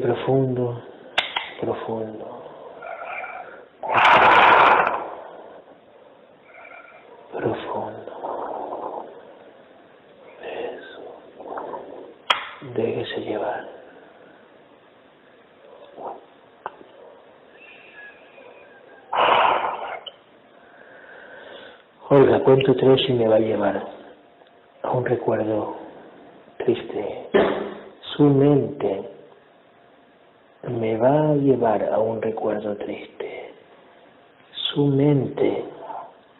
Profundo, profundo. Profundo. Eso. Déjese llevar. Olga, cuento tres y me va a llevar a un recuerdo triste. Su mente me va a llevar a un recuerdo triste. Su mente,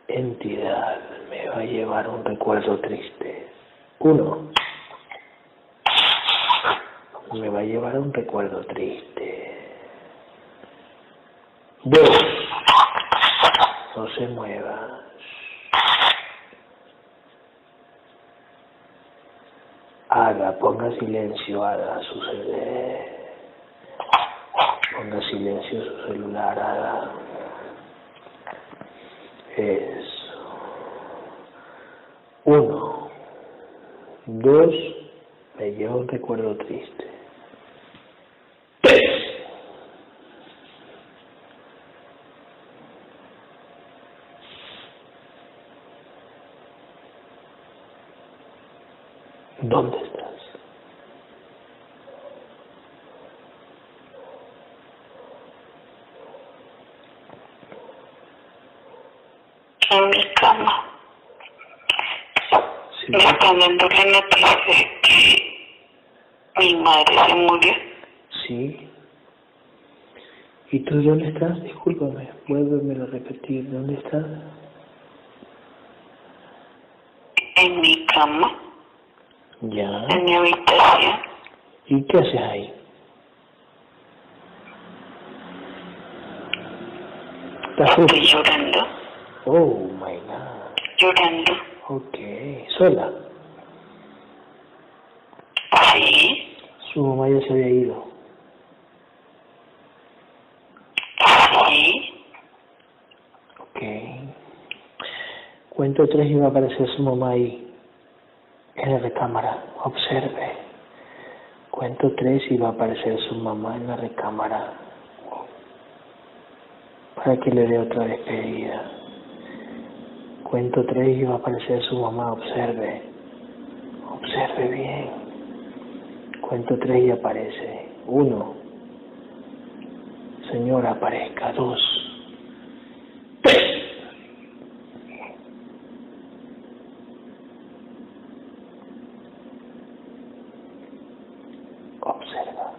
entidad, me va a llevar a un recuerdo triste. Uno, me va a llevar a un recuerdo triste. Dos, no se mueva. Haga, ponga silencio, haga suceder. Ponga silencio su celular, haga. Eso. Uno. Dos. Me lleva un recuerdo triste. Tres. ¿Dónde estás? en mi cama. La noticia de que mi madre se murió. Sí. ¿Y tú dónde estás? Discúlpame, vuélvemelo a repetir. ¿Dónde estás? En mi cama, Ya. en mi habitación. ¿Y qué haces ahí? ¿Estás? Estoy llorando, Oh, my God. llorando. Ok. ¿Sola? Sí, Su mamá ya se había ido. sí. Ok. Cuento tres y va a aparecer su mamá ahí. En la recámara. Observe. Cuento tres y va a aparecer su mamá en la recámara. Para que le dé otra despedida. Cuento tres y va a aparecer su mamá. Observe. Observe bien. Cuento tres y aparece. Uno. Señora, aparezca. Dos. Tres. Observa.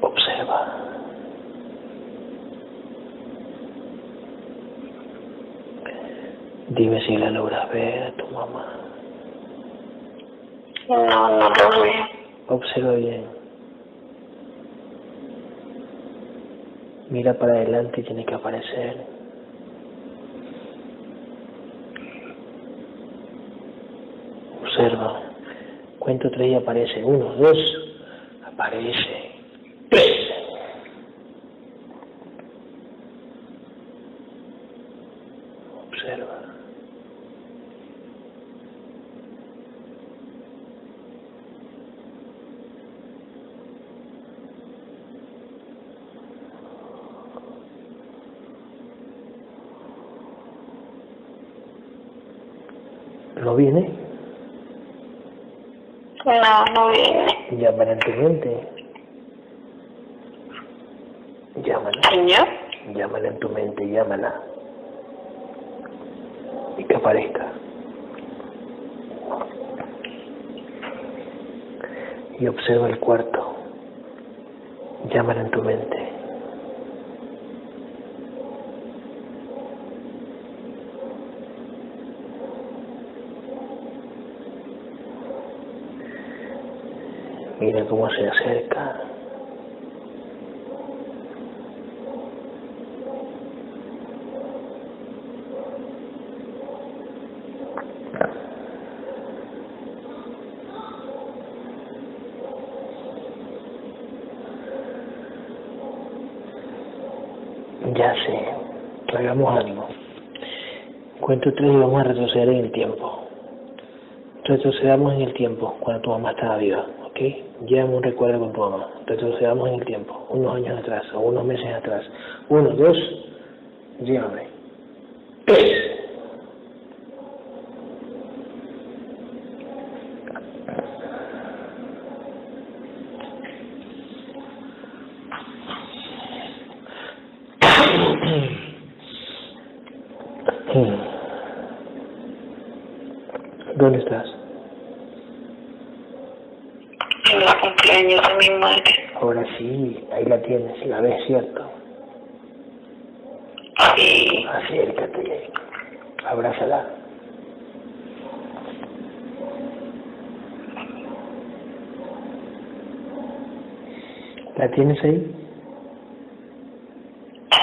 Observa. Dime si la logras ver a tu mamá. No, no lo veo. Observa bien. Y tiene que aparecer. Observa. Cuento tres y aparece. Uno, dos. Aparece. Tres. Observa. ¿No viene? No, no viene. Llámala en tu mente. Llámala. Señor, Llámala en tu mente, llámala. Y que aparezca. Y observa el cuarto. Llámala en tu mente. Mira cómo se acerca. Ya sé. Hagamos ánimo. Cuento tres y vamos a retroceder en el tiempo. Retrocedamos en el tiempo cuando tu mamá estaba viva, ¿ok? Llévame un recuerdo con tu mamá. Retrocedamos en el tiempo, unos años atrás o unos meses atrás. Uno, dos, llévame. Tres. ¿Dónde estás? En los cumpleaños de mi madre. Ahora sí, ahí la tienes, la ves, ¿cierto? Sí. Acércate, abrázala. ¿La tienes ahí?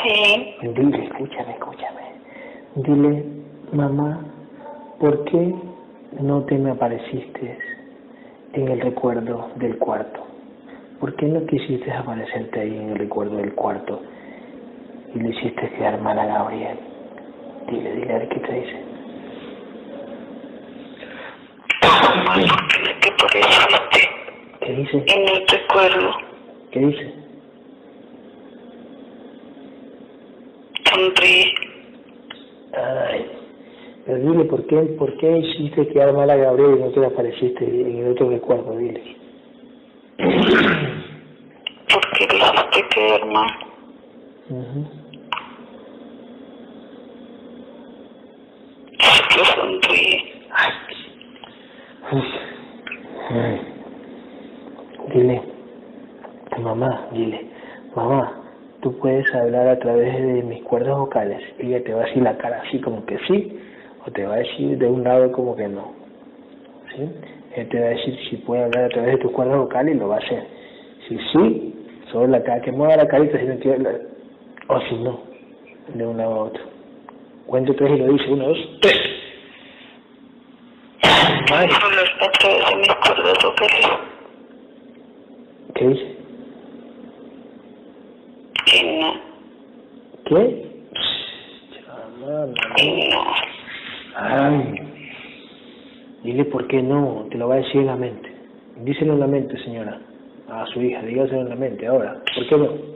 Sí. Dile, escúchame, escúchame. Dile, mamá, ¿por qué no te me apareciste en el recuerdo del cuarto? ¿Por qué no quisiste aparecerte ahí en el recuerdo del cuarto y le hiciste quedar mal a Gabriel? Dile, dile, a ver qué te dice. Mamá, ¿por qué por eso este? ¿Qué dice? Y no recuerdo. ¿Qué dice? Sonríe. Ay, pero dile, ¿por qué, ¿por qué hiciste quedar mal a Gabriel y no te apareciste en el otro recuerdo? Dile. Porque hiciste quedar mal. Ujú. Solo sonríe. Ay. Uf. Ay. Dile, a mamá, dile, mamá, hablar a través de mis cuerdas vocales ella te va a decir la cara así como que sí, o te va a decir de un lado como que no. ¿Sí? Él te va a decir si puede hablar a través de tus cuerdas vocales y lo va a hacer. Si sí, solo la cara, que mueva la carita si no hablar. O si no, de un lado a otro. Cuento tres y lo dice, uno, dos, tres. Solo a través de mis cuerdas vocales. ¿Qué dice? Que no. ¿Qué? Chamana, Que no. Ay. Dile por qué no, te lo va a decir en la mente. Díselo en la mente, señora. A su hija, dígaselo en la mente. Ahora, ¿por qué no?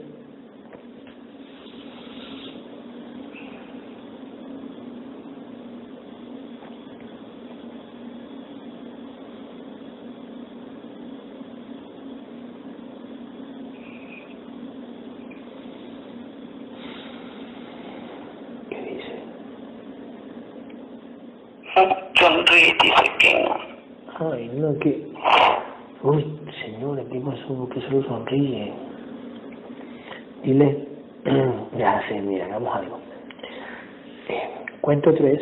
3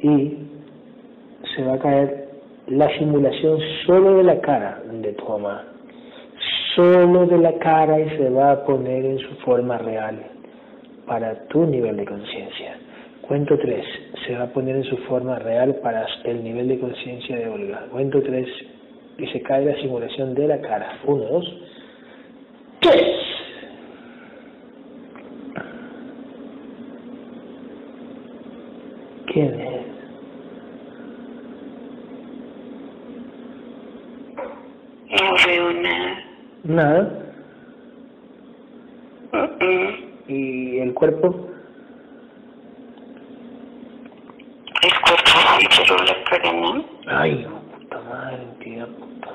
y se va a caer la simulación solo de la cara de Thomas, solo de la cara y se va a poner en su forma real para tu nivel de conciencia. Cuento 3, se va a poner en su forma real para el nivel de conciencia de Olga. Cuento 3 y se cae la simulación de la cara. 1, 2, 3. ¿Quién es? No veo nada. Nada. Mm, mm. ¿Y el cuerpo? El cuerpo sí, pero la cara no. Ay, puta madre, tía puta.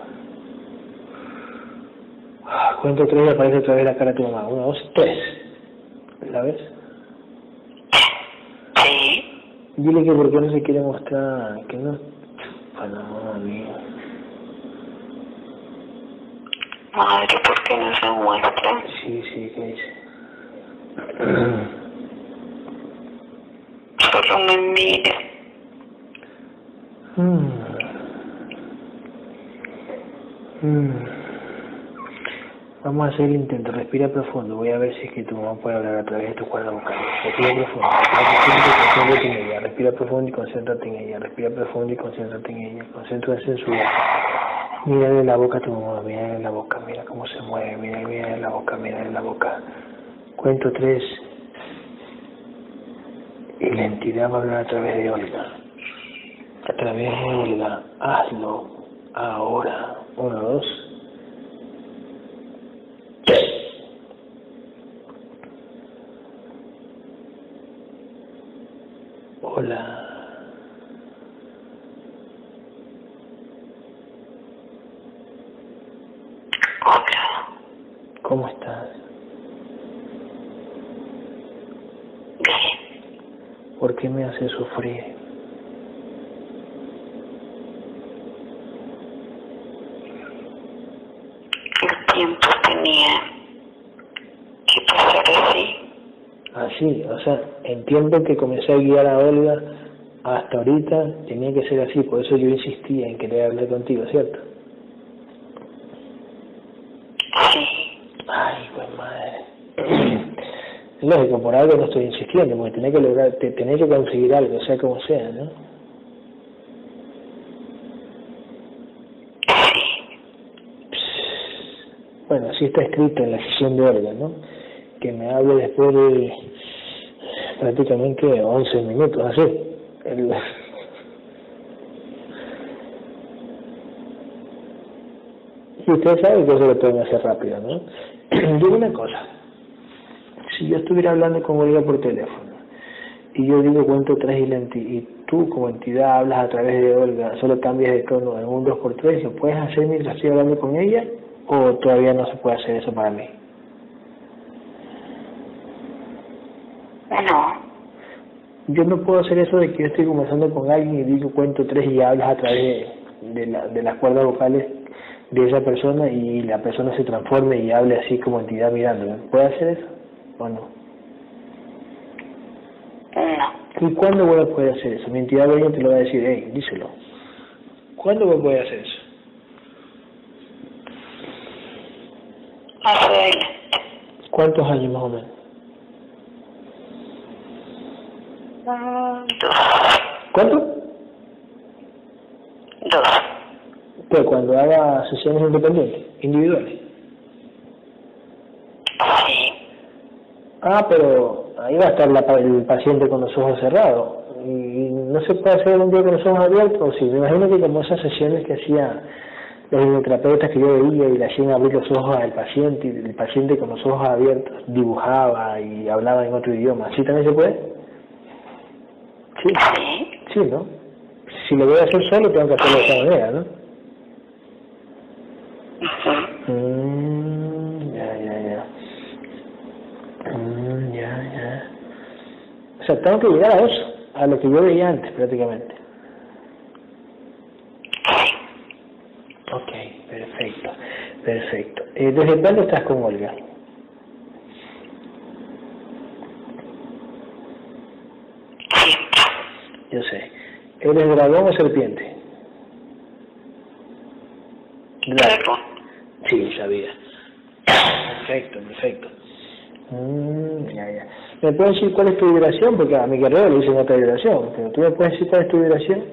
Ah, Cuento tres y aparece otra vez la cara de tu mamá. Uno, dos, tres. ¿La ves? Sí. Dile que por qué no se quiere mostrar, que no... Bueno, amigo. Madre, ¿por qué no se muestra? Sí, sí, ¿qué dice? Solo me mira. Mm. Mm. Vamos a hacer el intento, respira profundo, voy a ver si es que tu mamá puede hablar a través de tu cuerda vocal. Respira profundo, concéntrate en ella, respira profundo y concéntrate en ella, respira profundo y concéntrate en ella, concéntrate en su boca. Mírale la boca a tu mamá, mírale la boca, mira cómo se mueve, mira, mírale la boca, mírale la boca. Cuento tres Y la entidad va a hablar a través de Olga. A través de Olga. Hazlo ahora. Uno, dos. Hola. Hola. ¿Cómo estás? Bien. ¿Por qué me haces sufrir? El tiempo tenía que pasar así. Así, o sea, entiendo que comencé a guiar a Olga hasta ahorita, tenía que ser así, por eso yo insistía en querer hablar contigo, ¿cierto? Sí. Ay, pues madre. Por algo no estoy insistiendo, porque tenés que lograr, te, tenés que conseguir algo, sea como sea, ¿no? Bueno, así está escrito en la sesión de Olga, ¿no? Que me hable después de prácticamente 11 minutos, así. Y ustedes saben que eso lo pueden hacer rápido, ¿no? Digo una cosa, si yo estuviera hablando con Olga por teléfono y yo digo cuento tres y, la enti- y tú como entidad hablas a través de Olga, solo cambias de tono en un dos por tres, ¿lo puedes hacer mientras estoy hablando con ella o todavía no se puede hacer eso para mí? No. Yo no puedo hacer eso de que yo estoy conversando con alguien y digo cuento tres y hablas a través de, de, la- de las cuerdas vocales de esa persona y la persona se transforme y hable así como entidad mirándome. ¿Puede hacer eso o no? No. ¿Y cuándo voy a poder hacer eso? Mi entidad dueña te lo va a decir, hey, díselo. ¿Cuándo voy a poder hacer eso? Adelante. ¿Cuántos años más o menos? Dos. ¿Cuánto? Dos. Pues cuando haga sesiones independientes, individuales. Sí. Ah, pero ahí va a estar la, el paciente con los ojos cerrados. Y no se puede hacer un día con los ojos abiertos. Sí, me imagino que como esas sesiones que hacía los hipnoterapeutas que yo veía y le hacían abrir los ojos al paciente y el paciente con los ojos abiertos dibujaba y hablaba en otro idioma. ¿Así también se puede? Sí, Sí. sí, ¿no? Si lo voy a hacer solo, tengo que hacerlo de esa manera, ¿no? Mm, ya, ya, ya. Mm, ya, ya. O sea, tengo que llegar a eso, a lo que yo veía antes prácticamente. Ok, perfecto, perfecto. Eh, ¿Desde cuándo estás con Olga? Yo sé. ¿Eres dragón o serpiente? Dragón. Dragón. Sí, sabía. Perfecto, perfecto. Mm, ya, ya. ¿Me puedes decir cuál es tu vibración? Porque a mi guerrero le dicen otra vibración, pero tú me puedes decir cuál es tu vibración.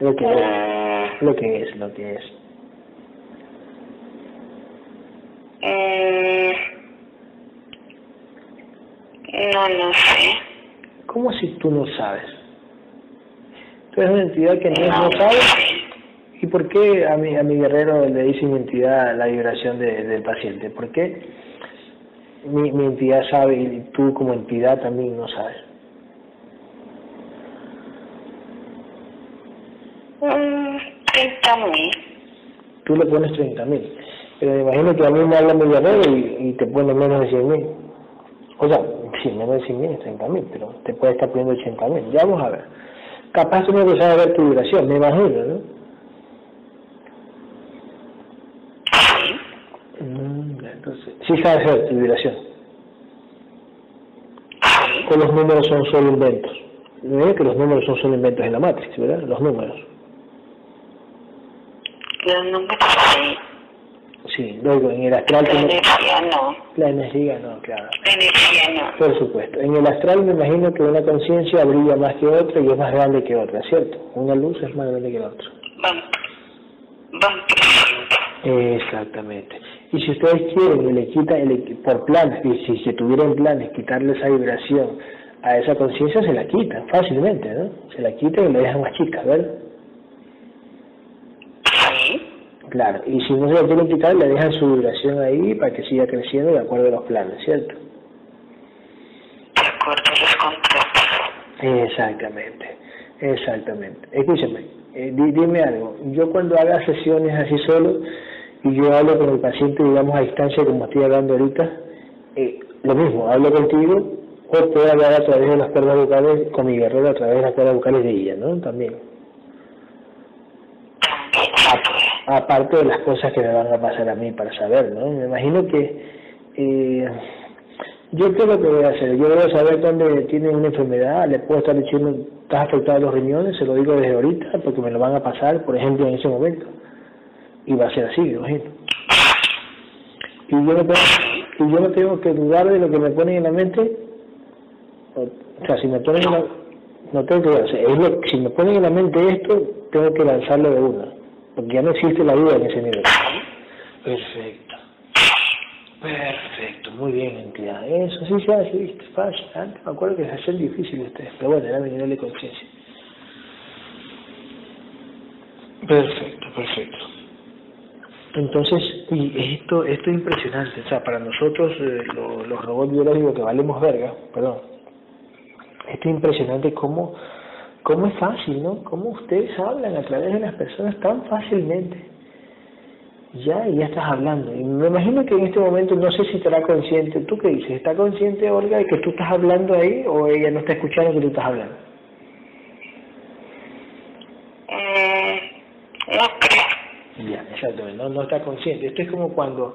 Lo que es, lo que es, lo que es. mm, No, no sé. ¿Cómo si tú no sabes? Tú eres una entidad que no, No no sabe. sé. ¿Y por qué a mi, a mi guerrero le dice mi entidad la vibración de- del paciente? ¿Por qué mi, mi entidad sabe y tú como entidad también no sabes? Mm, Treinta mil. Tú le pones 30 mil, pero me imagino que a mí me habla mi guerrero y, y te pone menos de 100 mil. O sea, sí, menos de 100 mil es 30 mil, pero te puede estar poniendo 80 mil. Ya vamos a ver. Capaz tú no sabes ver tu vibración, me imagino, ¿no? Sí. Mm, tu vibración. Sí. O los números son solo inventos. ¿Ven que los números son solo inventos en la Matrix, ¿verdad? Los números. Los números sí. Sí, luego en el astral... La energía no. La energía, no, claro. La energía no. Por supuesto. En el astral me imagino que una conciencia brilla más que otra y es más grande que otra, ¿cierto? Una luz es más grande que la otra. Van, van. Exactamente. Y si ustedes quieren y le quitan, por planes, y si se tuvieran planes, quitarle esa vibración a esa conciencia, se la quitan fácilmente, ¿no? Se la quitan y la dejan más chica, ¿verdad? Sí. Claro, y si no se la quieren quitar, le dejan su vibración ahí para que siga creciendo de acuerdo a los planes, ¿cierto? De acuerdo a los contratos. Exactamente, exactamente. Escúchame, eh, di- dime algo. Yo cuando haga sesiones así solo y yo hablo con el paciente, digamos, a distancia, como estoy hablando ahorita, eh, lo mismo, hablo contigo o puedo hablar a través de las cuerdas vocales con mi guerrero a través de las cuerdas vocales de ella, ¿no? También. Aparte de las cosas que me van a pasar a mí para saber, ¿no? Me imagino que eh, yo qué lo que voy a hacer, yo voy a saber dónde tiene una enfermedad, le puedo estar diciendo, estás afectado a los riñones, se lo digo desde ahorita, porque me lo van a pasar, por ejemplo, en ese momento. Y va a ser así, me imagino. Y yo no tengo, y yo no tengo que dudar de lo que me ponen en la mente, o, sea, si me ponen en la, no tengo que dudar, o sea, es lo, si me ponen en la mente esto, tengo que lanzarlo de una, porque ya no existe la duda en ese nivel. Perfecto. Perfecto, muy bien, entidad. Eso sí se hace, viste, fácil. Antes me acuerdo que se hacían difícil ustedes, pero bueno, era mi nivel de conciencia. Perfecto, perfecto. Entonces, y esto, esto es impresionante, o sea, para nosotros, eh, lo- los robots biológicos que valemos verga, perdón, esto es impresionante cómo, cómo es fácil, ¿no? Cómo ustedes hablan a través de las personas tan fácilmente. Ya, ya estás hablando. Y me imagino que en este momento no sé si estará consciente. ¿Tú qué dices? ¿Está consciente, Olga, de que tú estás hablando ahí o ella no está escuchando que tú estás hablando? Mm, no creo. Ya, exactamente, no, no está consciente. Esto es como cuando,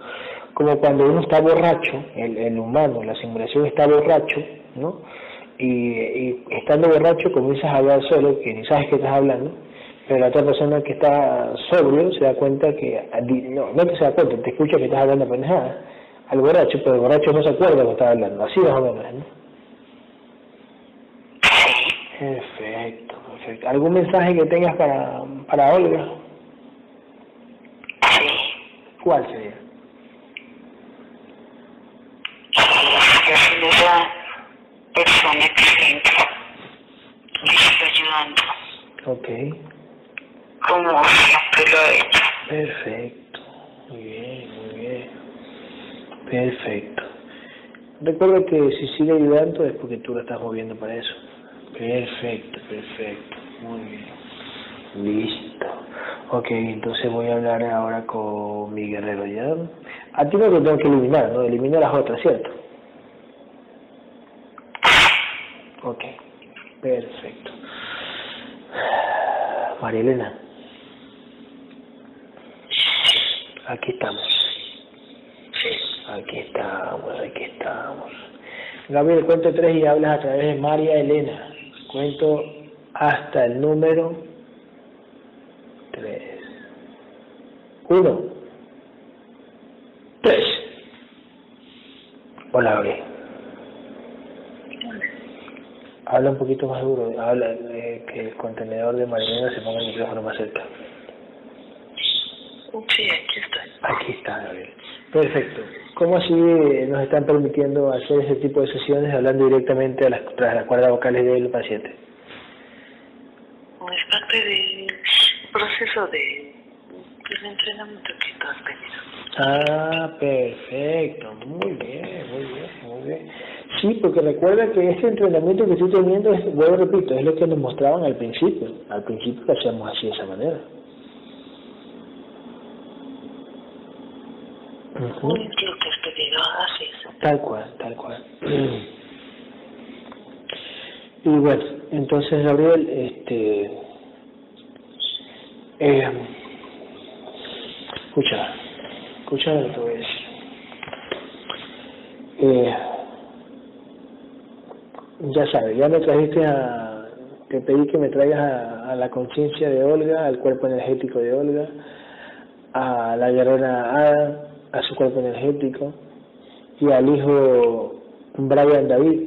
como cuando uno está borracho, el, el humano, la simulación está borracho, ¿no? Y, y estando borracho comienzas a hablar solo, que ni sabes que estás hablando, pero la otra persona que está sobrio se da cuenta que, no, no te se da cuenta, te escucha que estás hablando pendejada al borracho, pero el borracho no se acuerda que está hablando, así más o menos, ¿no? Perfecto, perfecto. ¿Algún mensaje que tengas para, para Olga? ¿Cuál sería? Que una persona excelente. Me está ayudando. Ok. Como siempre lo he hecho. Perfecto. Muy bien, muy bien. Perfecto. Recuerda que si sigue ayudando es porque tú lo estás moviendo para eso. Perfecto, perfecto. Muy bien. Listo. Ok, entonces voy a hablar ahora con mi guerrero, ¿ya? A ti no te tengo que eliminar, ¿no? Elimina las otras, ¿cierto? Ok, perfecto. María Elena. Aquí estamos. Aquí estamos, aquí estamos. Gabriel, cuento tres y hablas a través de María Elena. Cuento hasta el número tres. Uno. Tres. Hola, Gabriel. Habla un poquito más duro. Habla eh, que el contenedor de María Elena se ponga el micrófono más cerca. Sí, aquí estoy. Aquí está, Gabriel. Perfecto. ¿Cómo así eh, nos están permitiendo hacer ese tipo de sesiones hablando directamente a las, tras las cuerdas vocales del paciente? Es parte del proceso de, del entrenamiento que tú has tenido. Ah, perfecto. Muy bien, muy bien, muy bien. Sí, porque recuerda que este entrenamiento que estoy teniendo, es, vuelvo repito, es lo que nos mostraban al principio. Al principio lo hacíamos así de esa manera. Ujú. Lo que has pedido haces. Tal cual, tal cual. Y bueno, entonces Gabriel, este, eh, escucha, escucha lo que. Eh, ya sabes, ya me trajiste a, te pedí que me traigas a, a la conciencia de Olga, al cuerpo energético de Olga, a la guerrera Ada, a su cuerpo energético, y al hijo Brian David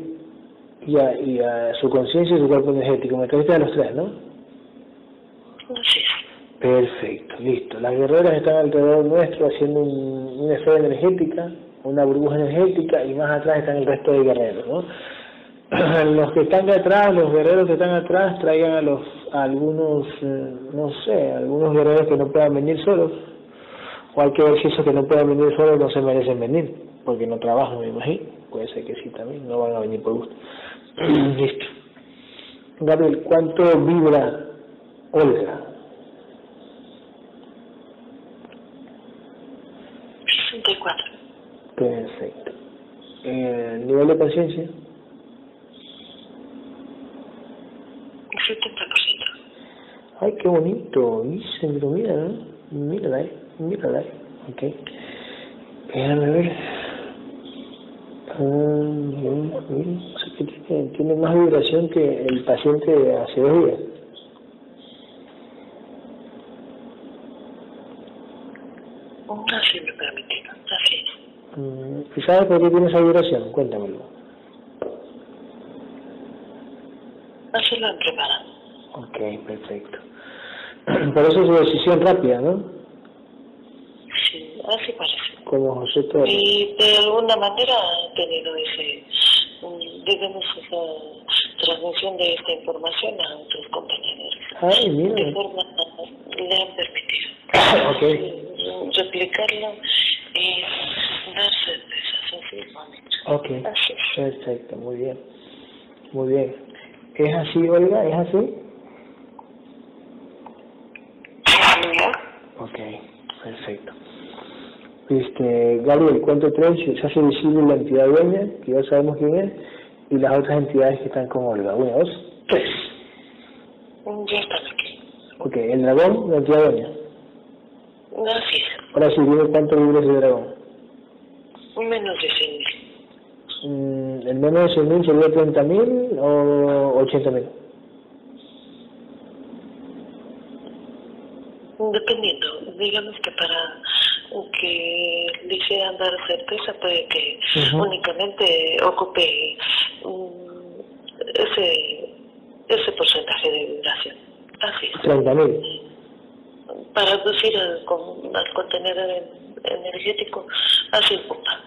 y a, y a su conciencia y su cuerpo energético. Me trajiste a los tres, ¿no? Perfecto, listo. Las guerreras están alrededor nuestro haciendo un, una esfera energética, una burbuja energética y más atrás están el resto de guerreros, ¿no? los que están de atrás, los guerreros que están atrás, traigan a los a algunos, eh, no sé, algunos guerreros que no puedan venir solos. O hay que que no puedan venir solos no se merecen venir, porque no trabajan, me imagino. Puede ser que sí también, no van a venir por gusto. Listo. Gabriel, ¿cuánto vibra Olga? Perfecto. Eh, ¿Nivel de conciencia? 70%. Ay, qué bonito. Dice, pero mira. Mírala ahí, mírala ahí. Ok. Déjame ver. Ah. O sea que tiene, tiene más vibración que el paciente hace dos días. Así me permitido, así es. Mm, ¿Y sabes por qué tiene esa vibración? Cuéntamelo. Así lo han preparado. Ok, perfecto. Por eso es su decisión rápida, ¿no? Sí, así parece. Como José Torres. Y de alguna manera ha tenido ese, digamos, esa transmisión de esta información a otros compañeros. Ay, De mira. forma le han permitido Ok, replicarlo y dar ok. Así es. Perfecto, muy bien. Muy bien. ¿Es así, Olga? ¿Es así? Ok, perfecto. Este, Gabriel, cuento tres, se hace visible la entidad dueña, que ya sabemos quién es, y las otras entidades que están con Olga. Una, dos, tres. Ya están aquí. Ok, el dragón, la entidad dueña. Es. Ahora sí, dime cuánto libres de dragón. Menos de 100 mil. Mm, ¿El menos de 100.000 sería 30.000 o 80.000? Dependiendo, digamos que para que le hicieran dar certeza puede que Ujú. únicamente ocupe mm, ese ese porcentaje de vibración. Así es. 30.000. Para reducir al, al contenedor en- energético, así ocupa.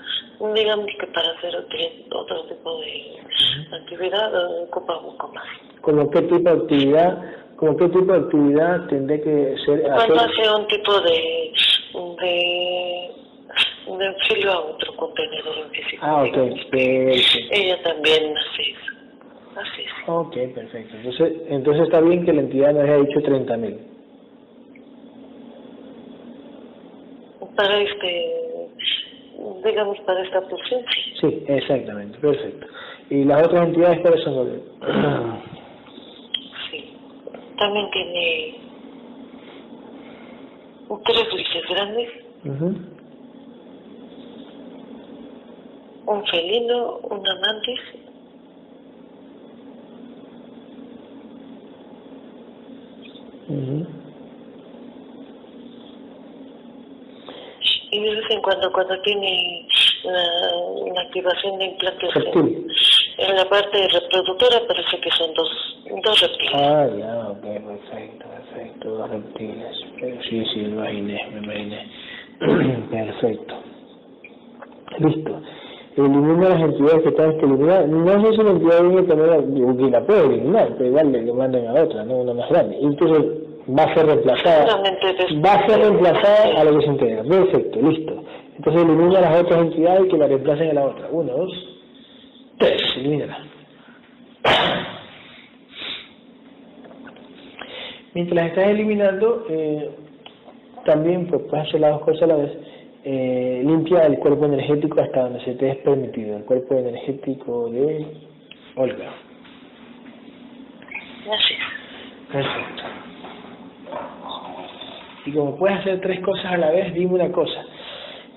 Digamos que para hacer otro, otro tipo de actividad eh, ocupa un poco más. ¿Como qué tipo de actividad, como qué tipo de actividad tendré que ser, Cuando hace un tipo de, de, de auxilio a otro contenedor en físico. Ah, ok, perfecto. Ella también hace eso. Así es. Ok, perfecto. Entonces, entonces está bien que la entidad nos haya dicho 30.000. Para este, digamos, para esta función, sí. Exactamente, perfecto. ¿Y las otras entidades cuáles son? Gabriel? sí. También tiene tres luces grandes, Ujú. un felino, un amantis Ujú. Y de vez en cuando, cuando tiene la, una activación de implantes en, en la parte reproductora, parece que son dos, dos reptiles. Ah, ya, ok, perfecto, perfecto, dos reptiles. Eh, Sí, sí, me imaginé, me imaginé. perfecto. Listo. Elimina las entidades que están que eliminar. No sé si la entidad viene que la puede eliminar, pero igual le, le mandan a otra, no una más grande. Entonces va a ser reemplazada. Después- Va a ser reemplazada a lo que se integra. Perfecto, listo. Entonces elimina las otras entidades que la reemplacen a la otra. Uno, dos, tres, elimínala. Mientras estás eliminando, eh, también pues, puedes hacer las dos cosas a la vez. Eh, limpia el cuerpo energético hasta donde se te es permitido, el cuerpo energético de Olga. Es. Perfecto. Y como puedes hacer tres cosas a la vez, dime una cosa.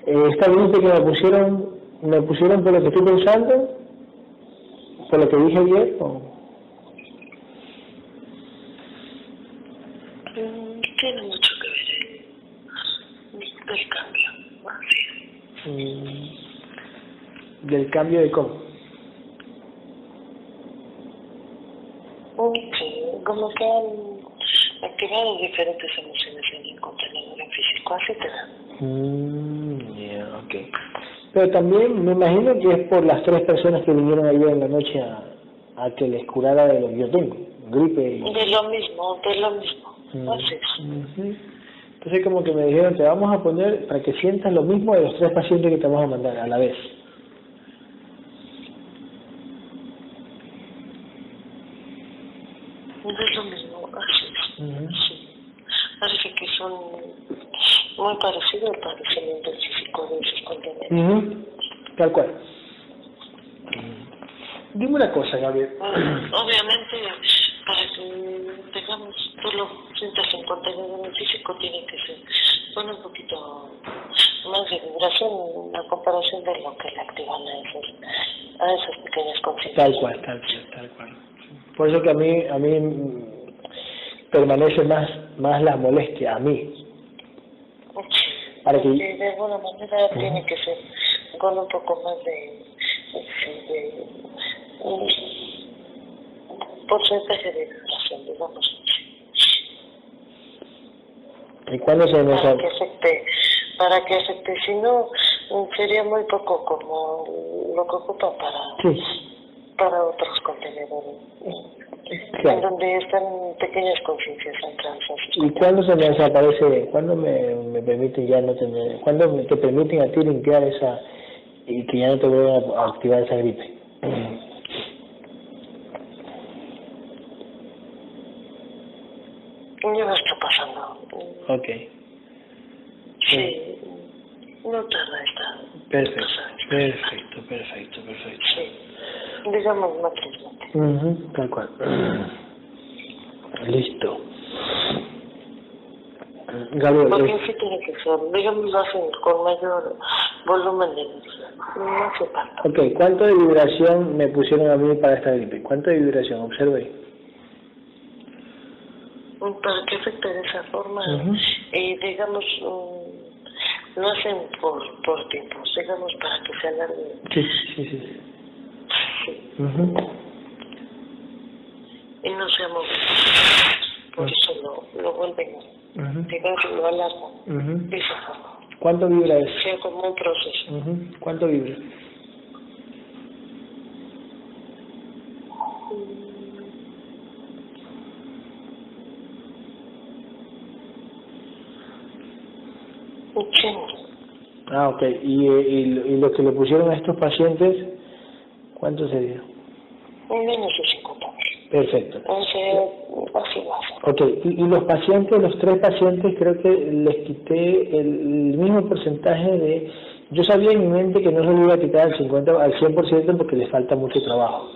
Eh, ¿Está bien que me pusieron, me pusieron por lo que estoy pensando? ¿Por lo que dije ayer? o? Tiene mucho que ver eh, el cambio. Así. Mm, del cambio de cómo. Sí, como que han activar diferentes emociones en el contenedor en físico, así da. Mm, yeah, okay. Pero también me imagino que es por las tres personas que vinieron ayer en la noche a, a que les curara de lo que yo tengo, gripe y... De lo mismo, de lo mismo. Mm, Así es. ujú. Entonces como que me dijeron, te vamos a poner para que sientas lo mismo de los tres pacientes que te vamos a mandar a la vez. De lo mismo, así es. Ujú. Sí. Parece que son muy parecidos al padecimiento físico de esos contenedores. Ujú, Tal cual. Dime una cosa, Gabriel. Bueno, obviamente, para que tengamos, tú lo sientas en contenedor físico, tiene que ser con un poquito más de vibración a comparación de lo que le activan a esas, a esas pequeñas. Tal cual, tal cual, tal cual. Por eso que a mí, a mí permanece más, más la molestia, a mí. Sí, Para que- de alguna manera tiene que ser con un poco más de, sí, de un porcentaje de vibración, digamos. ¿Y cuándo se me para que afecte, para que afecte, si no sería muy poco como lo que ocupa para, Sí, para otros contenedores, en claro. donde están pequeñas conciencias centradas. ¿Y cuándo se me desaparece, cuándo me, me permiten ya no tener, cuándo me- te permiten a ti limpiar esa y que ya no te vuelvan a activar esa gripe? Ya me está pasando. Ok, Sí, no tarda esta. perfecto, perfecto, perfecto, perfecto. Sí, digamos. Ujú, tal cual. Listo. Gabriel, Porque es- sí tiene que ser, digamos, lo hacen con mayor volumen de energía. No hace falta. ok, ¿cuánto de vibración me pusieron a mí para esta gripe? ¿Cuánto de vibración? Observe. para que afecte de esa forma, Ujú. eh, digamos, mm, lo hacen por, por tiempos, digamos, para que se alargue. Sí, sí, sí. Sí. Ujú. Y no se movido. Por eso lo, lo vuelven, Lo alargan Ujú. de esa forma. ¿Cuánto vibra eso? Sea como un proceso. Ujú. ¿Cuánto vibra? Ah, ok. ¿Y, eh, y, lo- y lo que le pusieron a estos pacientes, cuánto sería? Menos de 50 mil. Perfecto. Ok, y, y los pacientes, los tres pacientes, creo que les quité el, el mismo porcentaje de... Yo sabía en mi mente que no se lo iba a quitar al 50, al 100% porque les falta mucho trabajo.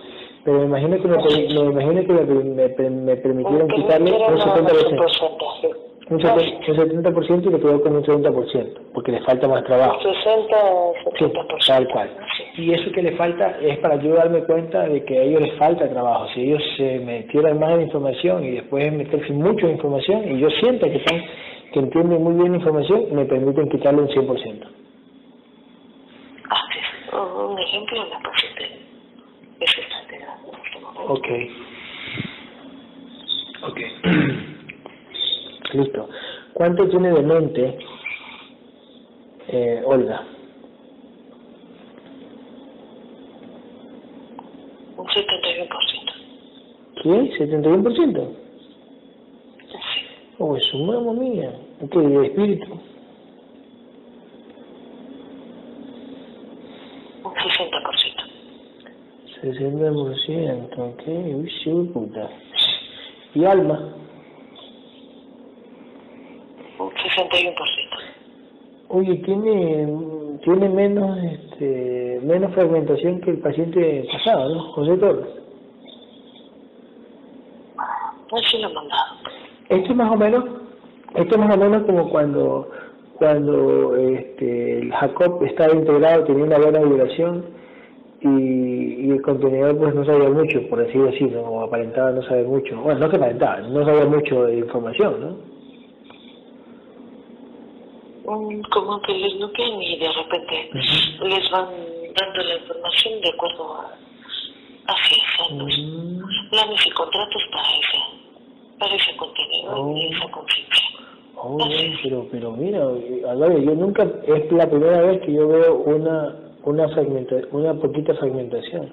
Pero me imagino que me, me imagino que me, me, me permitieron quitarle un 70%. Un 70%, un 70% y le quedó con un 30%, porque les falta más trabajo. 60, Sí, 70%. tal cual. Sí. Y eso que le falta es para yo darme cuenta de que a ellos les falta trabajo. Si ellos se metieran más en información y después meterse mucho en información y yo siento que están, que entienden muy bien la información, me permiten quitarle un 100%. Ah, sí. Un ejemplo, la paciente es esta edad en este momento. Ok. Ok. Listo. ¿Cuánto tiene de mente eh, Olga? Un 71%. ¿Qué? ¿71%? Sí. Oh, es su mamá mía. Ok, de espíritu. Un 60%. 60%, ok, uy, sí, puta. ¿Y alma? Un 61%. Oye, tiene, tiene menos, este, menos fragmentación que el paciente pasado, ¿no? José Torres. Así lo he mandado. Esto es más o menos, esto es más o menos como cuando, cuando este, el Jacob estaba integrado, tenía una buena vibración y, y el contenedor pues no sabía mucho, por decirlo así, ¿no? O aparentaba no saber mucho. Bueno, no que aparentaba, no sabía mucho de información, ¿no? Como que les nuclean y de repente les van dando la información de acuerdo a, esa luz. Mm, Planes y contratos para esa, para ese contenido y esa conciencia. Oh, pero, pero mira, yo nunca, es la primera vez que yo veo una, una, fragmenta, una poquita fragmentación.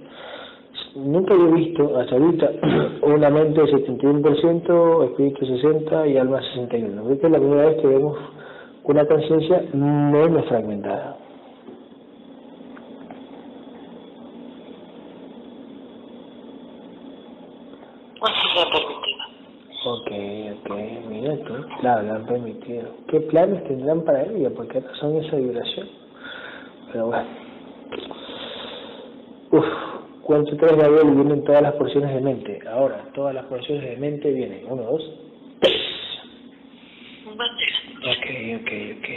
Nunca he visto hasta ahorita una mente de 71%, espíritu 60 y alma 61. Creo que es la primera vez que vemos una conciencia menos fragmentada. Ok, ok, mira tú, claro, le han permitido. ¿Qué planes tendrán para ella? ¿Por qué razón esa vibración? Pero bueno. Uf, ¿cuánto tres Gabriel vienen todas las porciones de mente? Ahora, todas las porciones de mente vienen. Uno, dos, tres. Ok, ok, ok.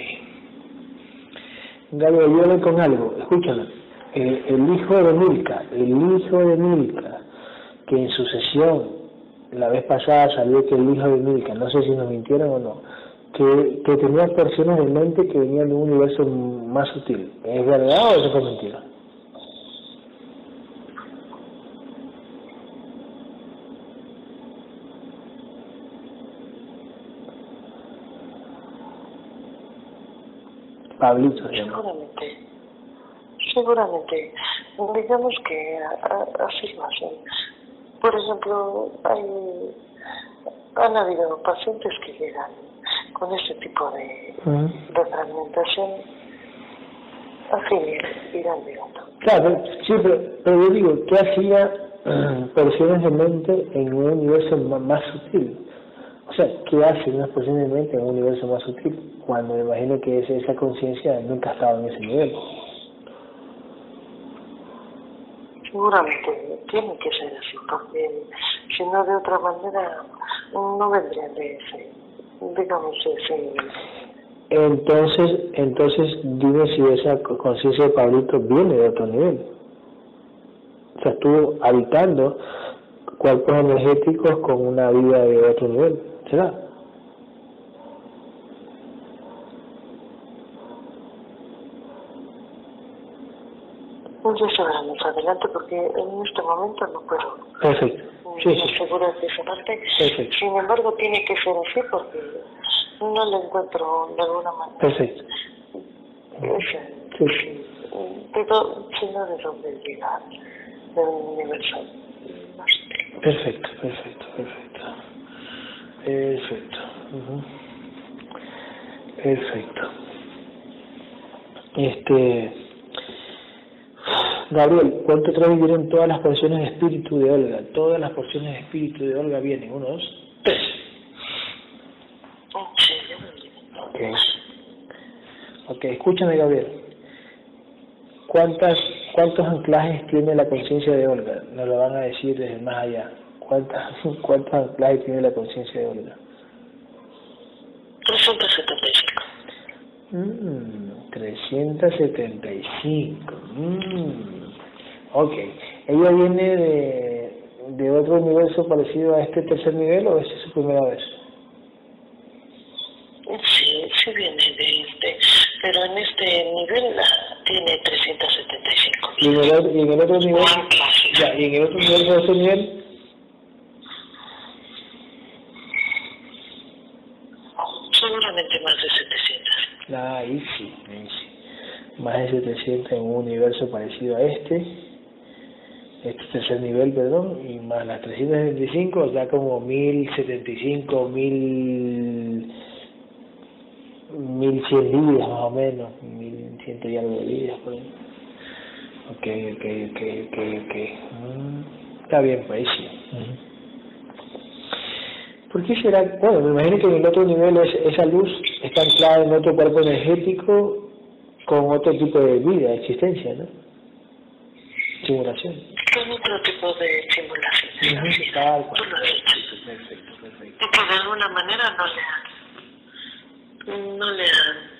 Gabriel, yo con algo, escúchame. El, el hijo de Milka, el hijo de Milka, que en sucesión la vez pasada salió que el hijo de Milka, no sé si nos mintieron o no, que, que tenía personas de mente que venían de un universo más sutil. ¿Es verdad o eso fue mentira? Pablito. Seguramente. Seguramente. Digamos que así más. Por ejemplo, hay, han habido pacientes que llegan con este tipo de, de fragmentación así irán llegando. Claro, sí, pero, yo digo, ¿qué hacía uh, porciones de mente en un universo más, sutil? O sea, ¿qué hace unas porciones de mente en un universo más sutil? Cuando me imagino que esa, esa conciencia nunca ha estado en ese nivel. Seguramente tiene que ser así, porque si no de otra manera no vendría de ese, digamos, ese entonces, entonces dime si esa conciencia de Pablito viene de otro nivel. O sea, estuvo habitando cuerpos energéticos con una vida de otro nivel. ¿Será? Pues ya sabremos adelante porque en este momento no puedo. Perfecto. Sí, sí. asegurar de esa parte. Perfecto. Sin embargo, tiene que ser así porque no lo encuentro de alguna manera. Perfecto. Sí. sí. Pero si no de dónde llegar de un universo. Perfecto, perfecto, perfecto. Perfecto. Perfecto. Este Gabriel, ¿cuánto trae vienen todas las porciones de espíritu de Olga? Todas las porciones de espíritu de Olga vienen. Uno, dos, tres. Ok. Ok, escúchame, Gabriel. ¿Cuántas, ¿Cuántos anclajes tiene la conciencia de Olga? Nos lo van a decir desde más allá. ¿Cuántas, ¿Cuántos anclajes tiene la conciencia de Olga? 375. Mmm, 375. Mmm. Ok. ¿Ella viene de, de otro universo parecido a este tercer nivel o es su primera vez? Sí, sí viene de este, pero en este nivel tiene 375. ¿Y en el otro, y en el otro nivel? Ya, ¿y en el otro nivel de ese nivel? Seguramente más de 700. Ahí sí, ahí sí. Más de 700 en un universo parecido a este este tercer nivel, perdón, y más las 375, da como 1075, 1000, 1100 líneas más o menos, 1100 y algo de líneas por ahí. Ok, ok, ok, ok, ok. Mm, está bien, pues sí. ¿Por qué será? Bueno, me imagino que en el otro nivel es, esa luz está anclada en otro cuerpo energético con otro tipo de vida, existencia, ¿no? Simulación. Con otro tipo de simulación. Sí, tal, Tú lo has hecho. Perfecto, perfecto. Porque de alguna manera no le han, no le han,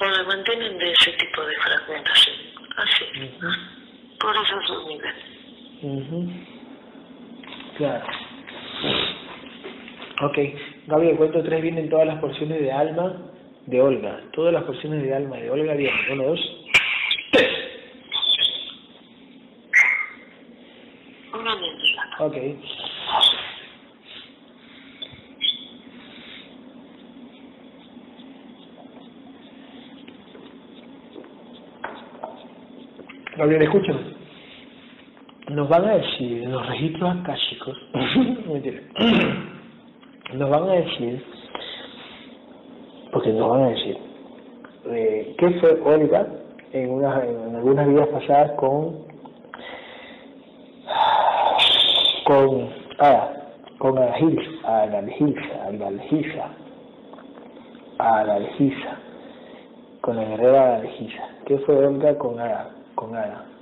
o le mantienen de ese tipo de fragmentación. Así. Por eso es un nivel. Claro. Ok. Gabriel, cuento tres vienen todas las porciones de alma de Olga. Todas las porciones de alma de Olga vienen. Uno, dos, tres. Una mentira. Ok. Gabriel, escúchame. Nos van a decir en los registros mentira, nos van a decir, porque nos van a decir, eh, qué fue Olga en, unas, en algunas vidas pasadas con, con, ah, con analgisa, analgisa, analgisa, analgisa, con la guerrera analgisa. ¿Qué fue Olga con Ada? Con Ada.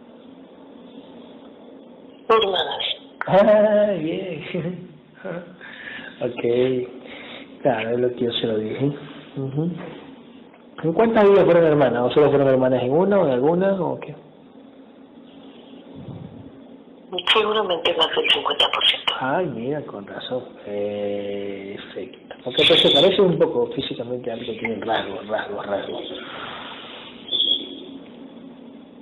Hermanas. Ah, bien. ok. Claro, es lo que yo se lo dije. Ujú. ¿En cuántas vidas fueron hermanas? ¿O solo fueron hermanas en una o en alguna? ¿O qué? Seguramente más del 50%. Ay, mira, con razón. Perfecto. Porque pues se parece un poco físicamente algo que tiene rasgos, rasgos, rasgos.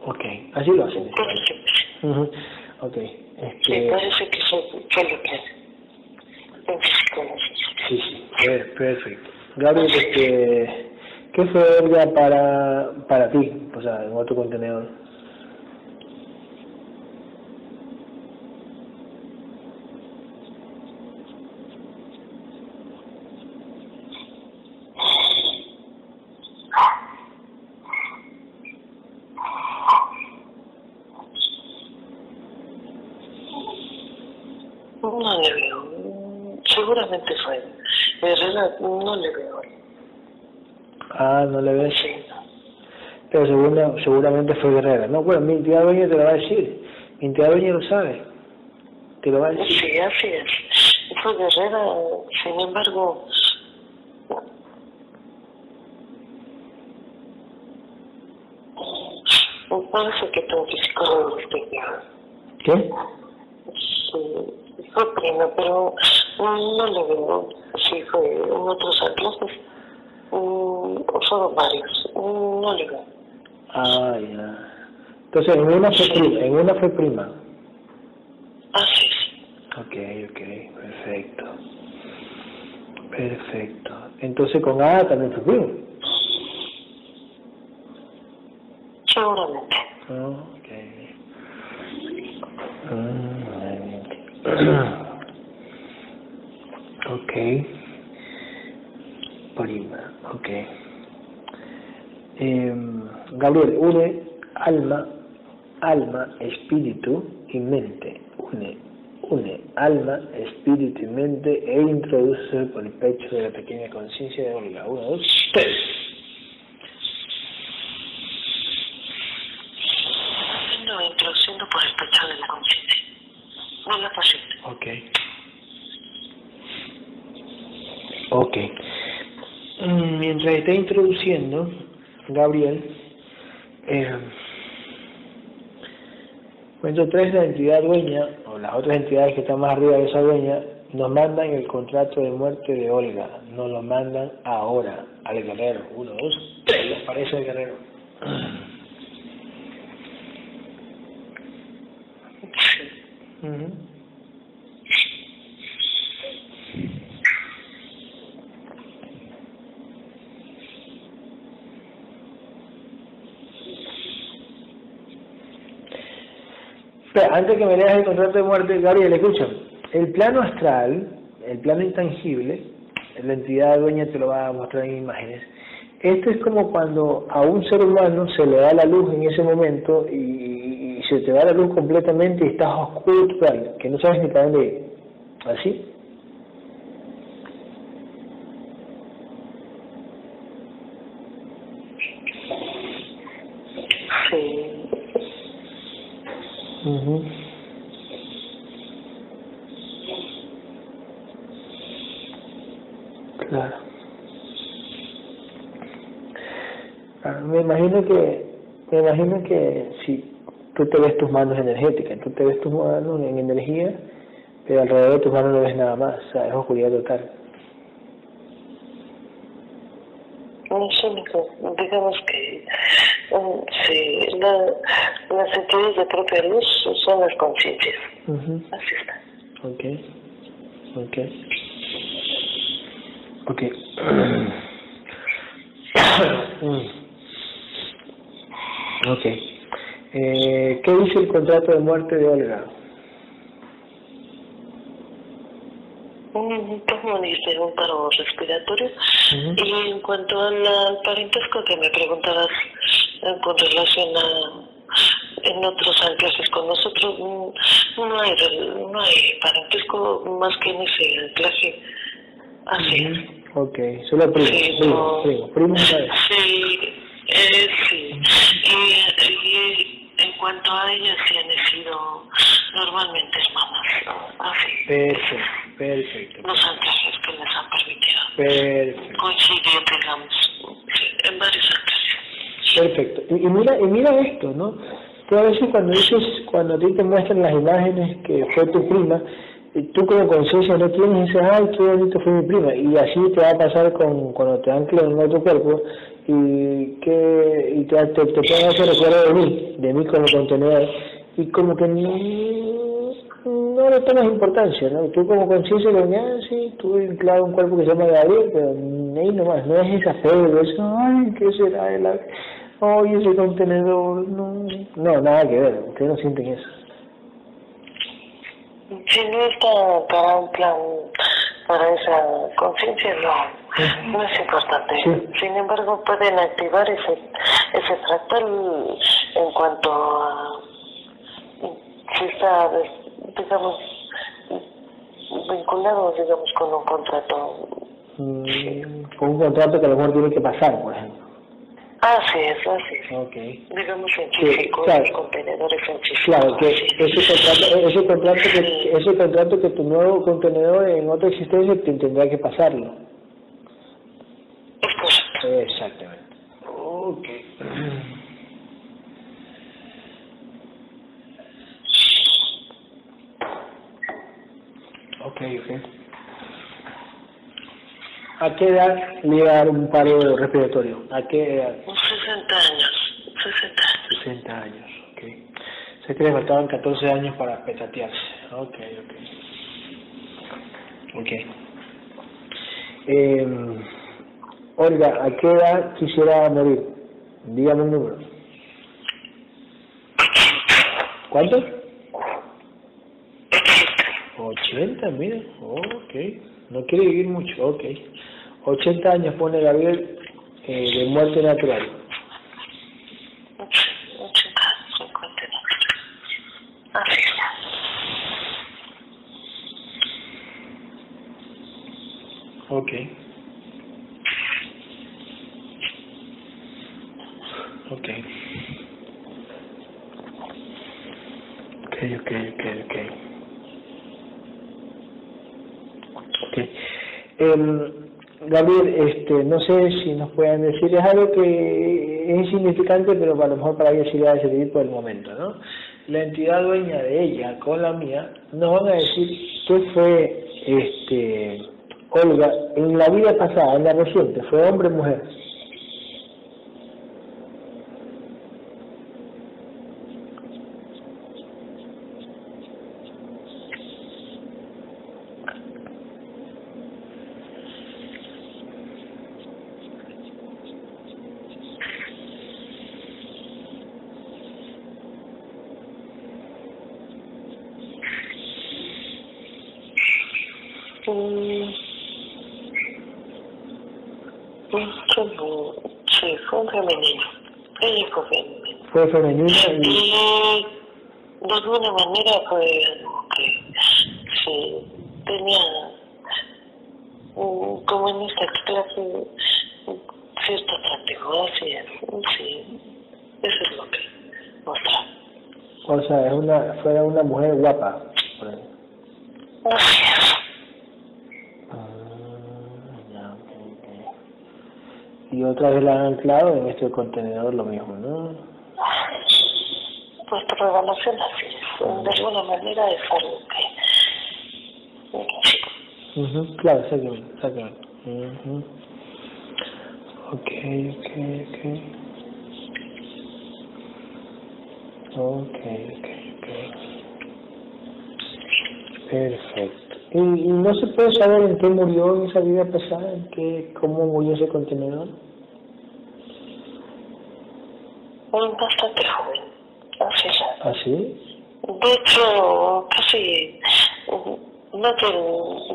Ok, así lo hacen. Parece que sí. Ok, Sí, este, parece que fue, fue lo que sí, sí, per- perfecto. Gabriel, este, ¿qué fue Olga para, para ti? O sea, en otro contenedor. No le veo. Seguramente fue. Herrera no le veo. Ah, no le ves. Sí. Seguramente fue Guerrera. No, bueno, mi entidad dueña te lo va a decir. Mi entidad dueña lo sabe. Te lo va a decir. Sí, así es. Fue Guerrera, sin embargo, me parece que tengo que psicólogo. ¿Qué? Sí, fue prima, pero no le veo. Sí, fue en otros atlases. Mm, fueron varios. No le veo. Ah, ya. Entonces, en una fue prima. En una fue prima. Así es. Ok, ok, perfecto. Perfecto. Entonces con Ada también fue primo. Seguramente. Ah, ok. Mm, ok. Prima, ok. Em, Gabriel, une alma, alma, espíritu y mente. Une, une alma, espíritu y mente e introduce por el pecho de la pequeña conciencia de Olga. Uno, dos, tres. Haciendo introduciendo por el pecho de la conciencia. No la paciente. Ok. Ok. Mm, Mientras esté introduciendo, Gabriel, eh, cuento tres, la entidad dueña, o las otras entidades que están más arriba de esa dueña, nos mandan el contrato de muerte de Olga. Nos lo mandan ahora al guerrero. Uno, dos, tres, le aparece el guerrero. Ujú. Antes que me leas el contrato de muerte, Gabriel, escucha. El plano astral, el plano intangible, la entidad dueña te lo va a mostrar en imágenes. Esto es como cuando a un ser humano se le da la luz en ese momento y, se te da la luz completamente y estás oscuro que no sabes ni para dónde ir. ¿Así? Sí. Ujú. Claro. Ah, Me imagino que, me imagino que si tú te ves tus manos energéticas, tú te ves tus manos en energía, pero alrededor de tus manos no ves nada más, o sea, es oscuridad total. No sé, Nico, digamos que um, sí, la, las entidades de propia luz son las conciencias. Ujú. Así está. ok, ok, ok. Mm. Ok. Eh, ¿Qué dice el contrato de muerte de Olga? Un, dice, un paro respiratorio. Y en cuanto al parentesco que me preguntabas eh, con relación a en otros anclajes con nosotros, mm, no hay, no hay parentesco más que en ese anclaje. Así. Ok, solo primo, sí, primo, primo, primo Sí, eh, sí. Y, y, en cuanto a ella, sí han sido normalmente mamás, así. Perfecto, perfecto. Los anclajes que les han permitido. Perfecto. Coincidir, digamos, en varios anclajes. Perfecto. Y, y, mira, y mira esto, ¿no? Tú a veces cuando dices, cuando a ti te muestran las imágenes que fue tu prima, tú como conciencia no tienes dices, ay, qué bonito fue mi prima. Y así te va a pasar con cuando te anclan en otro cuerpo y que y te, te, te pueden hacer recuerdo de mí, de mí como contenedor. Y como que no, no le tomas importancia, ¿no? Tú como conciencia dices, ah, sí, tuve anclado un cuerpo que se llama Gabriel, pero ahí nomás, no es esa fe, eso, ay, ¿qué será de la... Ay, ese contenedor, no, no, nada que ver, ustedes no sienten eso. Si no está para un plan, para esa conciencia, no, no es importante. Sin embargo, pueden activar ese, ese fractal en cuanto a si está, digamos, vinculado, digamos, con un contrato. Mm, con un contrato que a lo mejor tiene que pasar, por ejemplo. Así es, así es. Okay. Digamos científicos, claro. los contenedores científicos. Claro, que ese contrato, ese contrato, que, ese contrato que tu nuevo contenedor en otra existencia te tendrá que pasarlo. Es correcto. Exactamente. Ok. Ok, ok. ¿A qué edad le iba a dar un paro respiratorio? ¿A qué edad? 60 años. 60 años. 60 años, ok. Sé que le faltaban 14 años para petatearse. Ok, ok. Ok. Eh, Olga, ¿a qué edad quisiera morir? Dígame un número. ¿Cuánto? 80, mira. Ok. No quiere vivir mucho, ok. 80 años pone Gabriel eh, de muerte natural. 80, 50 Así está. Ok. Ok. Ok, ok, ok, ok. Ok. Eh, Gabriel, este, no sé si nos pueden decir, es algo que es insignificante, pero a lo mejor para ella sí le va a servir por el momento, ¿no? La entidad dueña de ella con la mía nos van a decir qué fue este Olga en la vida pasada, en la reciente, fue hombre o mujer. Fue un femenino. Ella fue femenino. Fue femenino y... y de alguna manera fue que sí, tenía como en esta clase así es, sí, eso es lo que mostraba. O sea, es una, fue una mujer guapa. Por ahí. Así es. La han anclado en este contenedor lo mismo, ¿no? Pues programación así es, de alguna manera es algo que... Uh -huh, claro, exactamente, exactamente. Uh -huh. Ok, ok, ok. Ok, ok, ok. Perfecto. ¿Y, y no se puede saber en qué murió en esa vida pasada? ¿En qué, ¿Cómo murió ese contenedor? Bastante joven, así es. ¿Ah, sí? De más de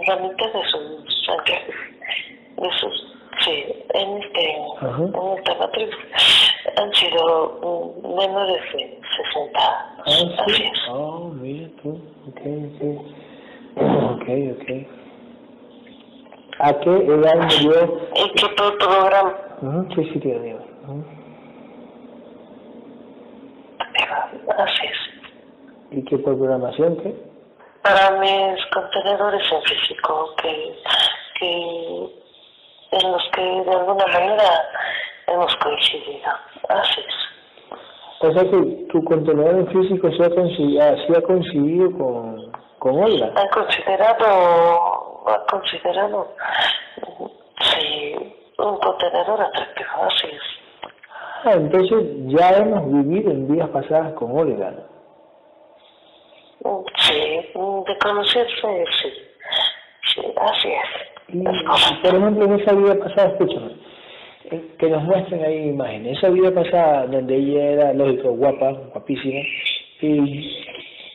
la mitad de sus de sus, sí, en, este, Ajá. en esta matriz han sido menores de 60 Ah, Así sí. es. Oh, mira tú. Ok, ok. Ok, ok. ¿A qué edad murió? Y que todo el programa Ujú, Sí, sí, tío, digo. Así es. ¿Y qué por programación qué? Contenedores en físico, que, que en los que de alguna manera hemos coincidido. Así es. O sea que tu contenedor en físico se ha coincidido, sí ha coincidido con, con Olga. Han considerado, han considerado, sí, un contenedor atractivo. Así es. Ah, entonces ya hemos vivido en vidas pasadas con Olga. Sí, de conocerse, sí. Sí, así es. Por ejemplo, en esa vida pasada, escúchame, eh, que nos muestren ahí imágenes. Esa vida pasada, donde ella era, lógico, guapa, guapísima, y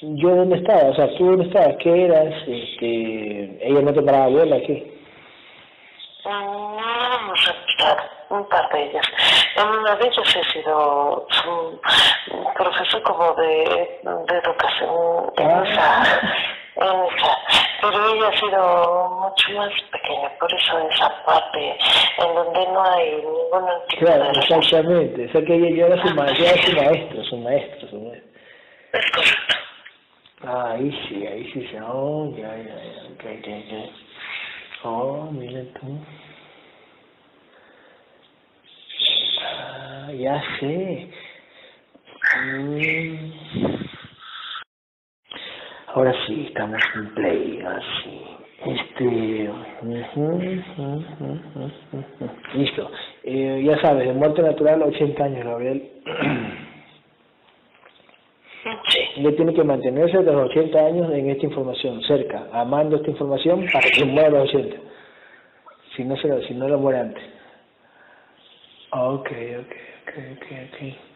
yo dónde estaba, o sea, tú dónde estabas, qué eras, este, ella no te paraba bola, ¿qué? No a citar un par de ellas. En una de ellas he sido mm, profesor como de, de educación en Ah. esa, Pero ella ha sido mucho más pequeña, por eso esa parte en donde no hay ningún tipo Claro, de exactamente, o sea que ella era su, ma ya era su maestro, su maestro, su maestro. Es correcto. Ah, ahí sí, ahí sí, sí, oh, ya, ya, ya. Oh, mira tú. Ah, ya sé. Mm. Ahora sí, estamos en play, así. Este. Listo. Eh, ya sabes, de muerte natural, 80 años, Gabriel. Sí. Ella tiene que mantenerse de los 80 años en esta información, cerca, amando esta información para que muera a los 80. Si no, se lo, si no lo muere antes. Ok, ok, ok, ok, ok.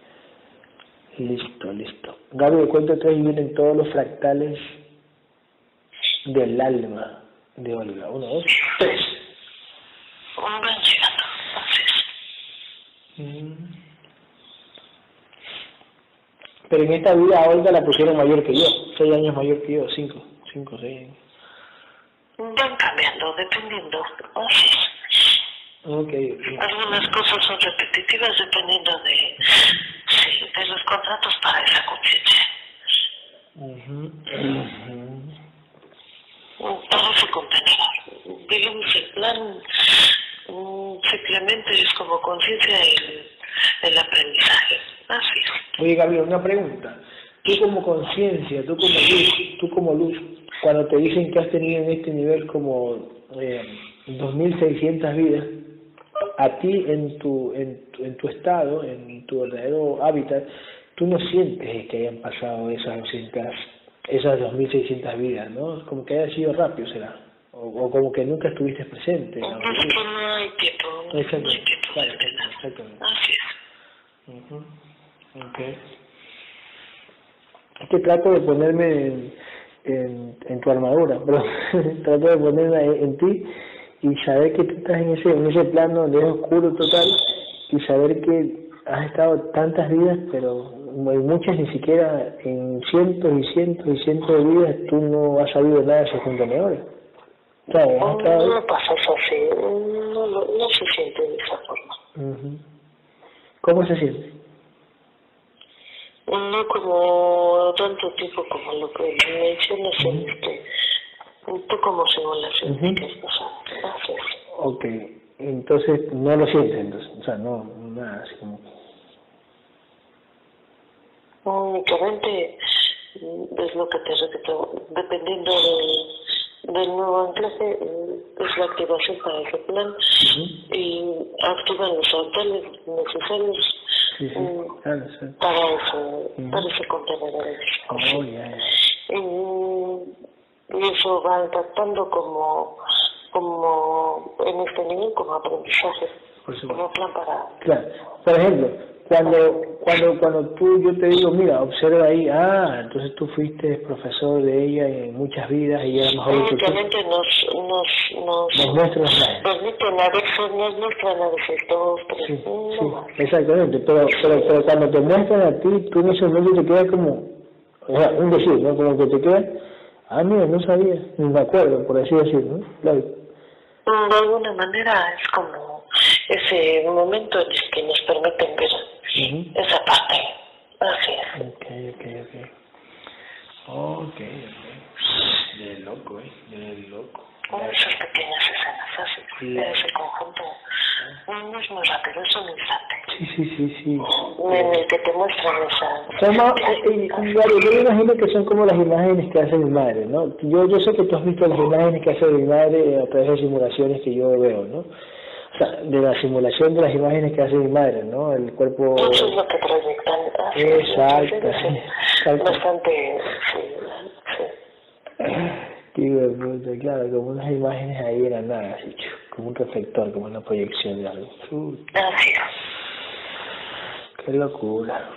Listo, listo. Gaby, de cuento tres vienen todos los fractales del alma de Olga. Uno, dos, tres. Van llegando. Así es. Mm. Pero en esta vida a Olga la pusieron mayor que yo, seis años mayor que yo, cinco, cinco, seis años. Van cambiando, dependiendo. Así es. Ok, ok. Algunas cosas son repetitivas dependiendo de, de los contratos para esa conciencia. Ujú, ujú. Para ese contenedor. Digamos, el plan simplemente es como conciencia el, el aprendizaje. Así es. Oye, Gabriel, una pregunta. Tú como conciencia, tú como luz, tú como luz, cuando te dicen que has tenido en este nivel como eh, 2.600 vidas, a ti en tu, en, tu- en tu estado, en tu verdadero hábitat, tú no sientes que hayan pasado esas 200, esas 2.600 vidas, ¿no? Como que haya sido rápido, será. O, o como que nunca estuviste presente. ¿no? Es que no hay tiempo. No hay tiempo entrenar. exactamente. Así es. Ujú, Okay. Es que trato de ponerme en, en, en tu armadura, pero trato de ponerme en, en ti y saber que tú estás en ese, en ese plano donde es oscuro total y saber que has estado tantas vidas, pero en muchas ni siquiera en cientos y cientos y cientos de vidas tú no has sabido nada de esos contenedores. ¿Sabes? Has estado- No pasa así. No, no, no se siente de esa forma. ¿Cómo se siente? No como tanto tiempo como lo que mencionas en este, poco como es pasado. Así es. Ok, entonces no lo sientes, entonces, o sea, no, nada, así como... Únicamente mm, es lo que te repito, dependiendo del, del nuevo anclaje, mm, es la activación para ese plan y activan los frontales necesarios Sí, sí, mm, claro, sí. para ese, para ese contenedor. Oh, ya. Y eso va impactando como, como en este nivel como aprendizaje, como plan para... Claro, por ejemplo, cuando cuando cuando tú yo te digo mira observa ahí ah entonces tú fuiste profesor de ella en muchas vidas y era mejor tú. Nos nos nos nos muestran nos muestran a veces nos muestran a veces dos tres sí, sí, exactamente pero, pero pero cuando te muestran a ti tú en ese momento te quedas como o sea un decir no como que te quedas ah mira no sabía ni me acuerdo por así decirlo ¿no? claro de alguna manera es como ese momento en el que nos permiten ver esa parte. Así es. Ok, ok, ok. Ok, ok. De loco, ¿eh? De loco. Esas pequeñas escenas así, sí. ese conjunto. No es muy rápido, es un instante. Sí, sí, sí, sí. En el que te muestran esa... Son más, eh, yo me imagino que son como las imágenes que hace mi madre, ¿no? Yo, yo sé que tú has visto las imágenes que hace mi madre a través de simulaciones que yo veo, ¿no? de la simulación de las imágenes que hace mi madre, ¿no? El cuerpo... Eso es lo que proyectan. Exacto, sí, Bastante, sí, sí. Qué claro, como unas imágenes ahí eran nada, así, como un reflector, como una proyección de algo. Así Qué locura.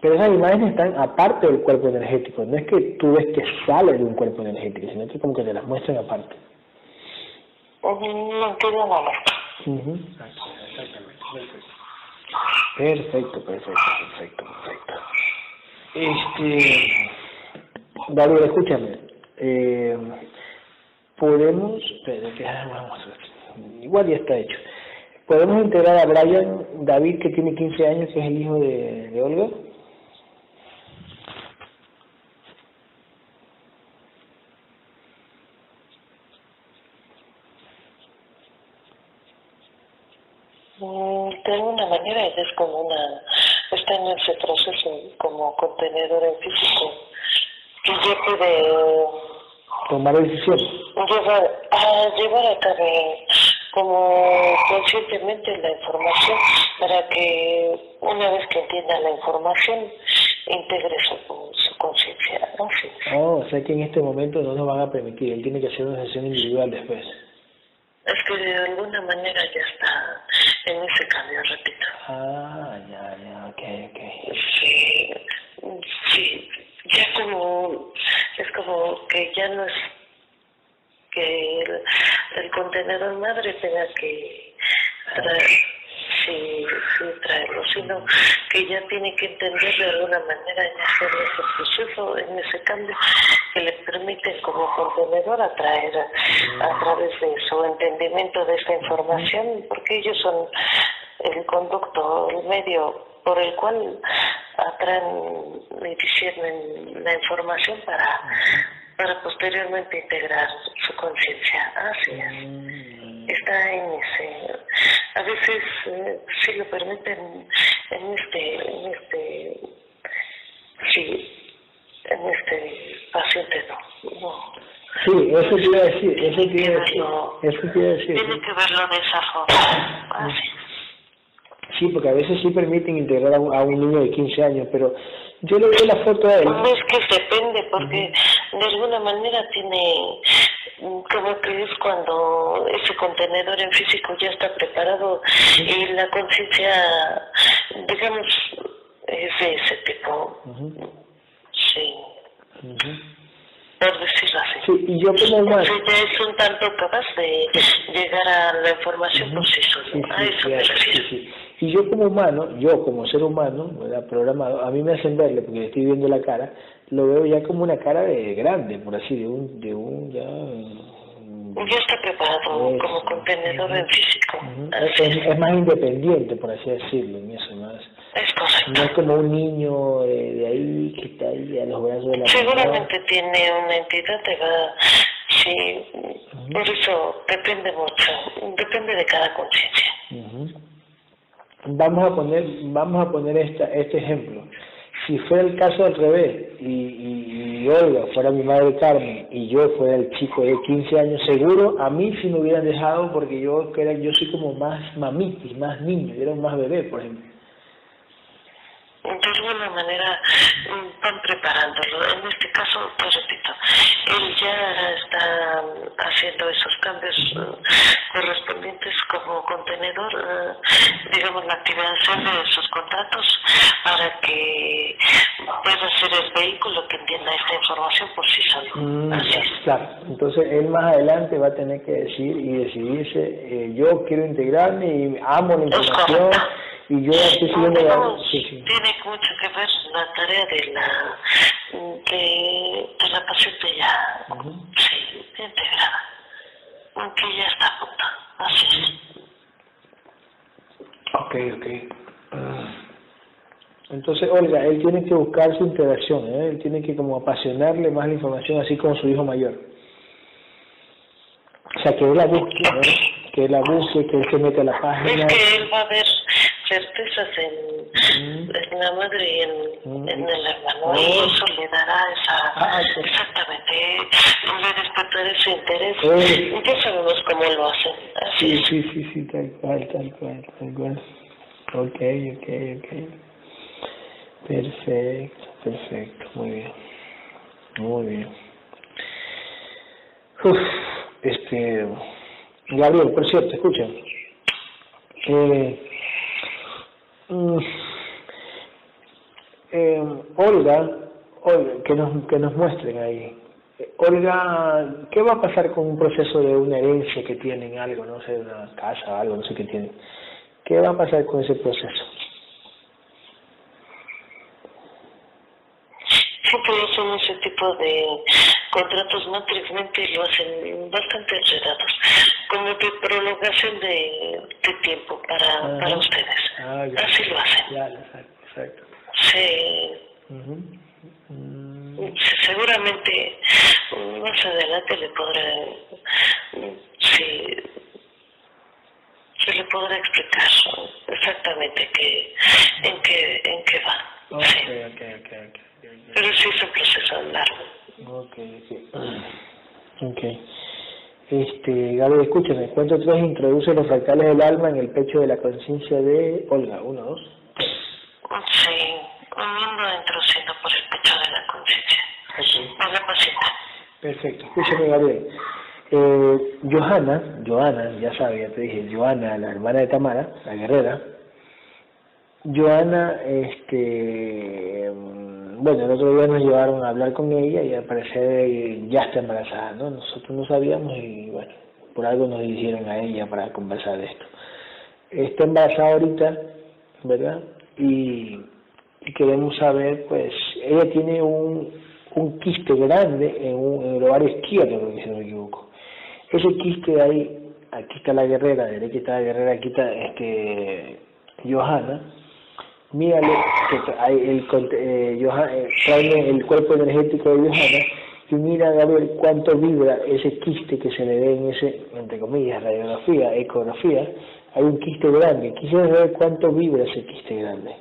Pero esas imágenes están aparte del cuerpo energético, no es que tú ves que sale de un cuerpo energético, sino que como que te las muestran aparte. No queda nada. Perfecto, perfecto, perfecto, perfecto. Este, David, escúchame. Eh, podemos, pero que vamos igual ya está hecho. Podemos integrar a Brian David, que tiene 15 años, que es el hijo de, de Olga. de alguna manera ella es como una, está en ese proceso como contenedor en físico que ya puede tomar decisión llevar a llevar a cabo como conscientemente la información para que una vez que entienda la información integre su, su conciencia ¿no? Sí. Oh, o sea que en este momento no nos van a permitir él tiene que hacer una sesión individual después es que de alguna manera ya está en ese cambio, repito. Ah, ya, ya, ok, ok. Sí, sí, ya como, es como que ya no es que el, contenedor madre tenga que traer sí, sí traerlo, sino que ya tiene que entender de alguna manera en hacer ese proceso, en ese cambio que le permite como contenedor atraer a través de su entendimiento de esta información, porque ellos son el conducto, el medio por el cual atraen y disciernen la información para, para posteriormente integrar su conciencia. Así es. Mm. Está en ese a veces eh, si lo permiten en este en este sí en este paciente no, sí eso quiere decir eso quiere decir eso quiere decir tiene que verlo de esa forma así Sí, porque a veces sí permiten integrar a un, niño de 15 años, pero yo le veo la foto a él. No es que depende, porque de alguna manera tiene como que es cuando ese contenedor en físico ya está preparado y la conciencia, digamos, es de ese tipo. Sí. Por decirlo así. Sí, y yo como humano. es un tanto capaz de llegar a la información por sí solo. a eso me refiero. Y yo como humano, yo como ser humano, programado, a mí me hacen verle, porque le estoy viendo la cara, lo veo ya como una cara de grande, por así, de un, de un ya... Ya está preparado como contenedor en físico. es, más independiente, por así decirlo, en eso más. Es. No es como un niño de, ahí que está ahí a los brazos de la Seguramente tiene una entidad que va... Sí, por eso depende mucho, depende de cada conciencia. Vamos a poner vamos a poner esta, este ejemplo. Si fuera el caso al revés y, y, y, Olga fuera mi madre Carmen y yo fuera el chico de 15 años seguro a mí sí me hubieran dejado porque yo era yo soy como más mamitis más niño yo era un más bebé por ejemplo de alguna manera mm, van preparándolo. En este caso, pues repito, él ya está haciendo esos cambios eh, correspondientes como contenedor, digamos, la activación de sus contratos para que pueda ser el vehículo que entienda esta información por sí solo. Mm, claro, entonces él más adelante va a tener que decir y decidirse, eh, yo quiero integrarme y amo la información y yo estoy siguiendo la... Tiene mucho que ver la tarea de la, de, de la paciente ya, sí, integrada, aunque ya está a punto, así es. Ok, ok. Ah. Entonces, Olga, él tiene que buscar su integración, ¿eh? él tiene que como apasionarle más la información, así como su hijo mayor. O sea, que él la busque, que él la busque, que él se mete a la página. Es que él va a ver certezas en, en la madre y en, en el hermano, y oh. eso le dará esa, ah, exactamente, le despertará ese interés. Ya sabemos cómo lo hacen. sí, sí, sí, sí, tal cual, tal cual, tal cual. Ok, ok, ok. Perfecto, perfecto, muy bien. Muy bien. Uf, este, Gabriel, por cierto, escucha. Eh, mm, eh, Olga, Olga, que nos, que nos muestren ahí. Olga, ¿qué va a pasar con un proceso de una herencia que tienen, algo, no sé, una casa, algo, no sé qué tienen? ¿Qué va a pasar con ese proceso? Siempre hacen ese tipo de contratos no tristemente lo hacen bastante enredados, como de prolongación de, de tiempo para, para ustedes. Ah, Así lo hacen. Ya, exacto. Sí. Seguramente más adelante le podrá, sí, se le podrá explicar exactamente qué, en qué, en qué va. Okay, sí. okay, okay. Pero sí es un proceso largo. Ok, ok. Este, Gaby, escúchame, cuento tres introduce los fractales del alma en el pecho de la conciencia de Olga. Uno, dos. Sí, un mundo introduciendo por el pecho de la conciencia. Okay. Perfecto. Escúchame, Gabriel. Eh, Johanna, Johanna, ya sabes, ya te dije, Johanna, la hermana de Tamara, la guerrera. Johanna, este bueno, el otro día nos llevaron a hablar con ella y al parecer ya está embarazada, ¿no? Nosotros no sabíamos y bueno, por algo nos dijeron a ella para conversar de esto. Está embarazada ahorita, ¿verdad? Y, queremos saber, pues, ella tiene un, un quiste grande en, un, en el ovario izquierdo, si no me equivoco. Ese quiste ahí, aquí está la guerrera, derecha está la guerrera, aquí está este, Johanna, mírale que hay el, eh, eh el cuerpo energético de Johanna y mira a ver cuánto vibra ese quiste que se le ve en ese, entre comillas, radiografía, ecografía, hay un quiste grande. Quisiera saber cuánto vibra ese quiste grande.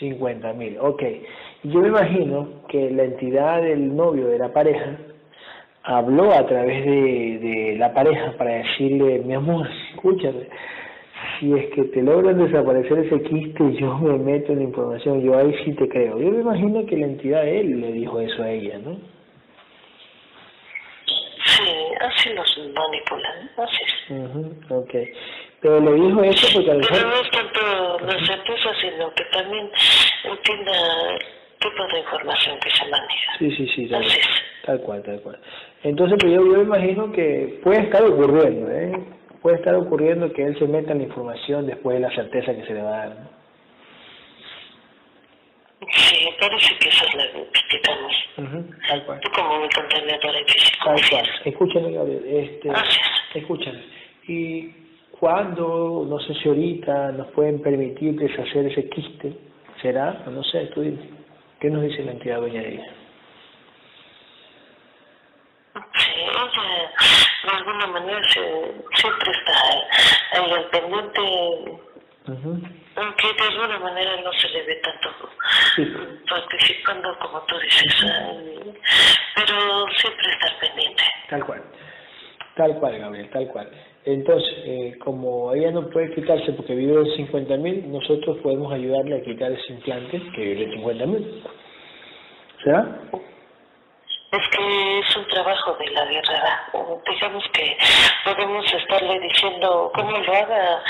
50 mil, ok. Yo me imagino que la entidad del novio de la pareja habló a través de, de la pareja para decirle, mi amor, escúchame, si es que te logran desaparecer ese quiste, yo me meto en la información, yo ahí sí te creo. Yo me imagino que la entidad de él le dijo eso a ella, ¿no? Sí, así los manipulan, así es. Uh ok. Pero le dijo eso porque al Pero no es tanto la certeza, sino que también entienda tipo de información que se maneja. Sí, sí, sí, tal, tal cual, tal cual. Entonces, pues yo, yo me imagino que puede estar ocurriendo, ¿eh? Puede estar ocurriendo que él se meta en la información después de la certeza que se le va a dar. ¿no? Sí, parece que esa es la que estamos. Uh tal cual. Tú como mi contenedor. Tal cual. Escúchame, Gabriel. Este, escúchame. ¿Y cuándo, no sé si ahorita, nos pueden permitir deshacer ese quiste? ¿Será? No sé, tú dices. ¿Qué nos dice la entidad doña Elisa? Sí, ella de alguna manera siempre está ahí al pendiente, aunque de alguna manera no se le ve tanto participando como tú dices, pero siempre está pendiente. Tal cual, tal cual, Gabriel, tal cual. Entonces, eh, como ella no puede quitarse porque vive en 50 mil, nosotros podemos ayudarle a quitar ese implante que vive en 50 mil. ¿Será? Es que es un trabajo de la guerrera. Digamos que podemos estarle diciendo cómo lo haga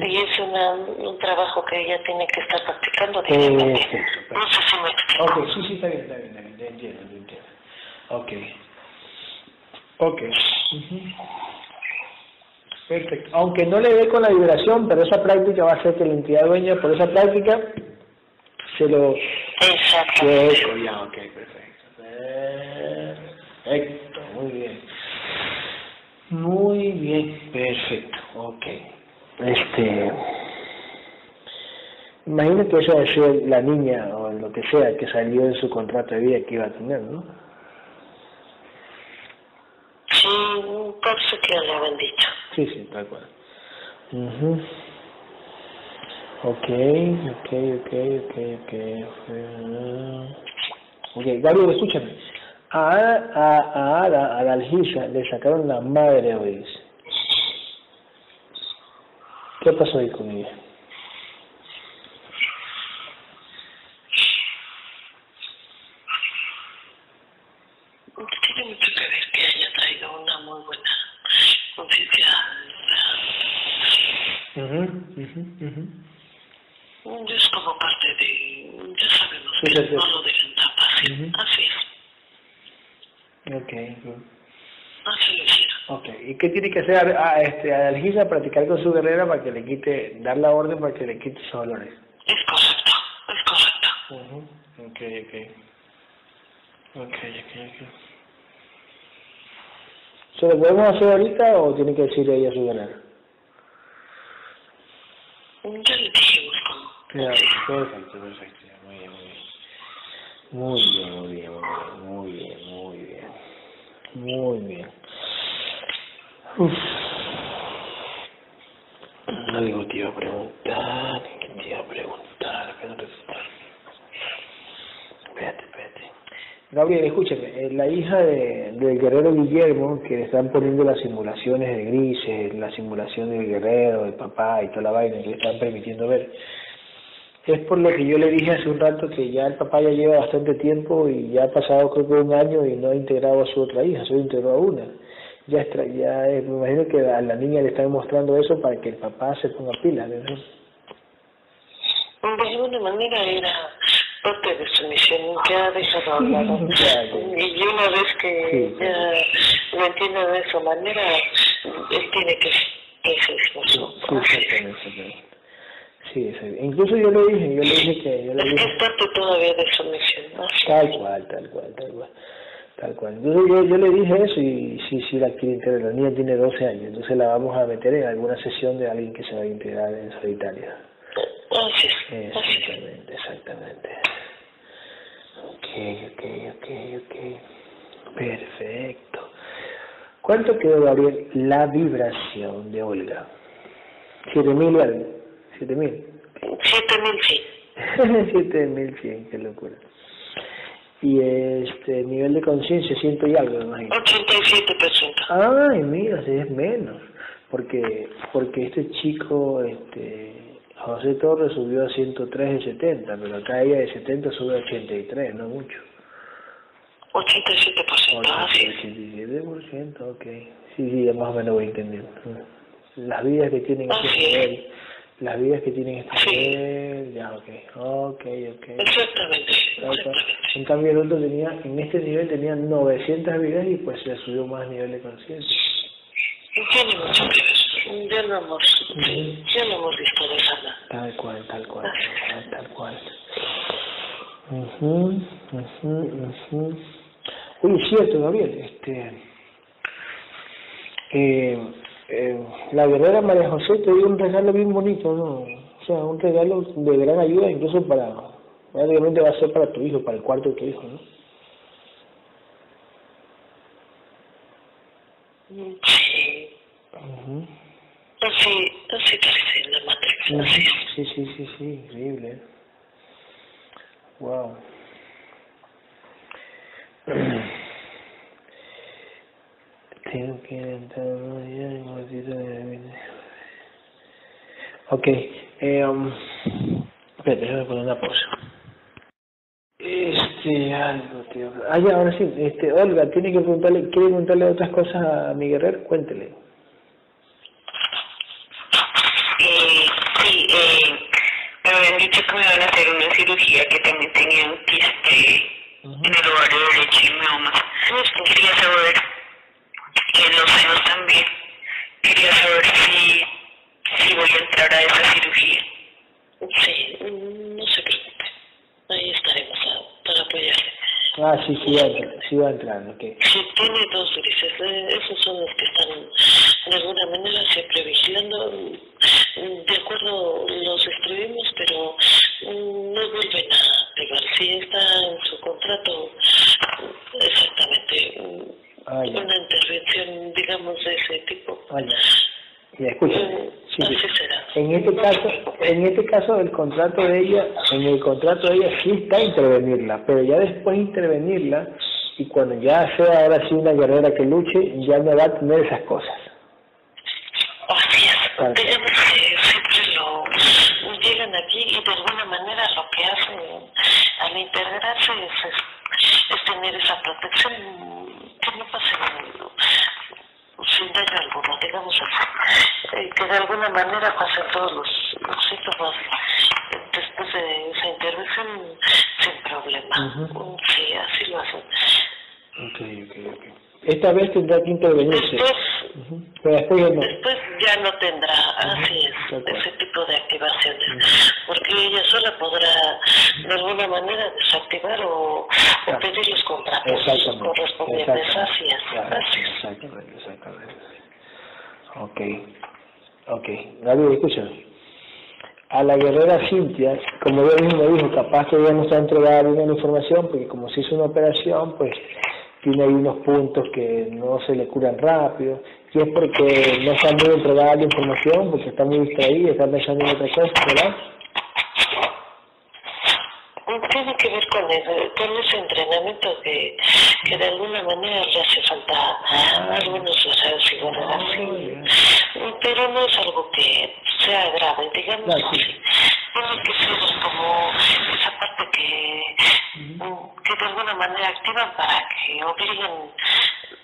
y es una, un trabajo que ella tiene que estar practicando diariamente. Perfecto, No sé si me explico. Ok, sí, sí, está bien, está bien, está bien, entiendo, entiendo. Ok. Ok. Perfecto. Aunque no le dé con la vibración, pero esa práctica va a hacer que la entidad dueña, por esa práctica, se lo... Exactamente. Eso, ya, ok, perfecto. Perfecto, muy bien. Muy bien, perfecto, ok. Este... Imagino que esa es la niña o lo que sea que salió en su contrato de vida que iba a tener, ¿no? Sí, parece que le habían dicho. Sí, sí, tal cual. mhm Ok, ok, ok, ok, ok. Ok, Gabriel, escúchame. A, a, a Ada, a la Algisa, le sacaron la madre hoy. ¿Qué pasó ahí con ella? Tiene mucho que ver que haya traído una muy buena conciencia. mhm mhm Es como parte de, ya sabemos Sí, que sí, sí. no lo dejan Ujú. Así es, Ok, así hicieron. Ok, ¿y qué tiene que hacer a, este, a Algisa? Practicar con su guerrera para que le quite, dar la orden para que le quite esos dolores. Es correcto, es correcto. Ujú, Ok, ok. Ok, ok, ok. ¿Se lo podemos hacer ahorita o tiene que decirle ella a su guerrera? Ya le cómo. Ya, perfecto, perfecto. Muy bien, muy bien. Muy bien, muy bien, muy bien. Uf. Algo te iba a preguntar, ¿qué te iba a preguntar? Espérate, espérate. espérate. Gabriel, escúchame, eh, la hija de, del guerrero Guillermo, que le están poniendo las simulaciones de grises, la simulación del guerrero, del papá y toda la vaina que le están permitiendo ver, es por lo que yo le dije hace un rato que ya el papá ya lleva bastante tiempo y ya ha pasado creo que un año y no ha integrado a su otra hija, solo integró a una. Ya, extra, ya eh, me imagino que a la niña le están mostrando eso para que el papá se ponga pilas, ¿no? De alguna manera era parte de su misión, ya ha dejado hablar. Y una vez que Sí, sí. ya lo entiende de esa manera, él tiene que que ser esposo. sí. Sí. Incluso yo le dije, yo le dije que, yo le dije, es parte todavía de su misión. ¿no? tal cual, tal cual, tal cual, tal cual. Entonces yo, yo le dije eso y sí, sí la quiere integrar, la niña tiene 12 años, entonces la vamos a meter en alguna sesión de alguien que se va a integrar en solitario. Así es. Exactamente, exactamente. Ok, ok, ok, ok. Perfecto. ¿Cuánto quedó, Gabriel, la vibración de Olga? ¿Siete mil algo? ¿Siete mil? Siete mil sí. Siete mil cien, qué locura. Y este nivel de conciencia, ciento y algo, me imagino. 87%. Ay, mira, si es menos. Porque porque este chico, este José Torres subió a 103 de 70, pero acá ella de 70 sube a 83, no mucho. 87%, así es. 87%, ok. Sí, sí, más o menos voy entendiendo. Las vidas que tienen Así es. nivel, las vidas que tienen este Sí. nivel, ya, ok, ok, ok. Exactamente. En cambio el otro tenía, en este nivel tenía 900 vidas y pues le subió más nivel de conciencia. Tiene mucho que ver. Ya lo hemos, ya lo hemos visto de manera. Tal cual, tal cual, tal cual, tal cual. Ujú, ujú, ujú. Oye, cierto, Gabriel, este, eh, eh, la guerrera María José te dio un regalo bien bonito, ¿no? O sea, un regalo de gran ayuda, incluso para, prácticamente va a ser para tu hijo, para el cuarto de tu hijo, ¿no? Sí, así, así parece la así es. Sí, sí, sí, sí, increíble. Wow. Tengo que entrar ya en un ratito de Ok. Eh, um, espérate, déjame poner una pausa. Este, algo, tío. Ah, ya, ahora sí. Este, Olga, tiene que preguntarle, quiere preguntarle otras cosas a mi guerrero, cuéntele. Eh, sí, eh, me habían dicho que me iban a hacer una cirugía que también tenía un quiste en el ovario derecho y miomas. Quería saber, y en los senos también, quería saber si, si voy a entrar a esa cirugía. Sí, no se preocupe. Ahí estaremos a- para apoyarle. Ah, sí, sí va, a entrar, sí va a entrar, ok. Sí, tiene dos grises. eh, Esos son los que están de alguna manera siempre vigilando. Mm, De acuerdo, los escribimos, pero mm, no vuelven a activar. Si está en su contrato, mm, exactamente, mm, Ah, una intervención, digamos, de ese tipo. Ah, ya. Ya, escúchame. mm, Sí, sí. Así será. En este caso, en este caso el contrato de ella, en el contrato de ella sí está intervenirla, pero ya después de intervenirla y cuando ya sea ahora sí una guerrera que luche, ya no va a tener esas cosas. Así es. Claro. Digamos que siempre lo llegan aquí y de alguna manera lo que hacen al integrarse es, es, es tener esa protección que no pase sin daño alguno, digamos así. Eh, que de alguna manera pasen todos los, los síntomas después de esa intervención sin problema. Ujú. Sí, así lo hacen. Ok, ok, ok. Esta vez tendrá que intervenirse. Después. Pero después ya no. Después ya no tendrá, así es, ese tipo de activaciones, porque ella sola podrá de alguna manera desactivar o, o pedir los contratos correspondientes, así es, así es. Exactamente, exactamente. Ok, ok. Gabriel, escúchame. A la guerrera Cintia, como ella misma dijo, capaz que ella no está entregada bien la información, porque como se hizo una operación, pues tiene ahí unos puntos que no se le curan rápido, y es porque no está muy entregada la información, porque está muy distraída, está pensando en otra cosa, ¿verdad? Tiene que ver con, el- con ese entrenamiento que, que de alguna manera le hace falta a algunos guerreros y guerreras, sí. pero no es algo que sea grave, digamos Claro, sí. así. Tiene que ser como esa parte que, que de alguna manera activan para que obliguen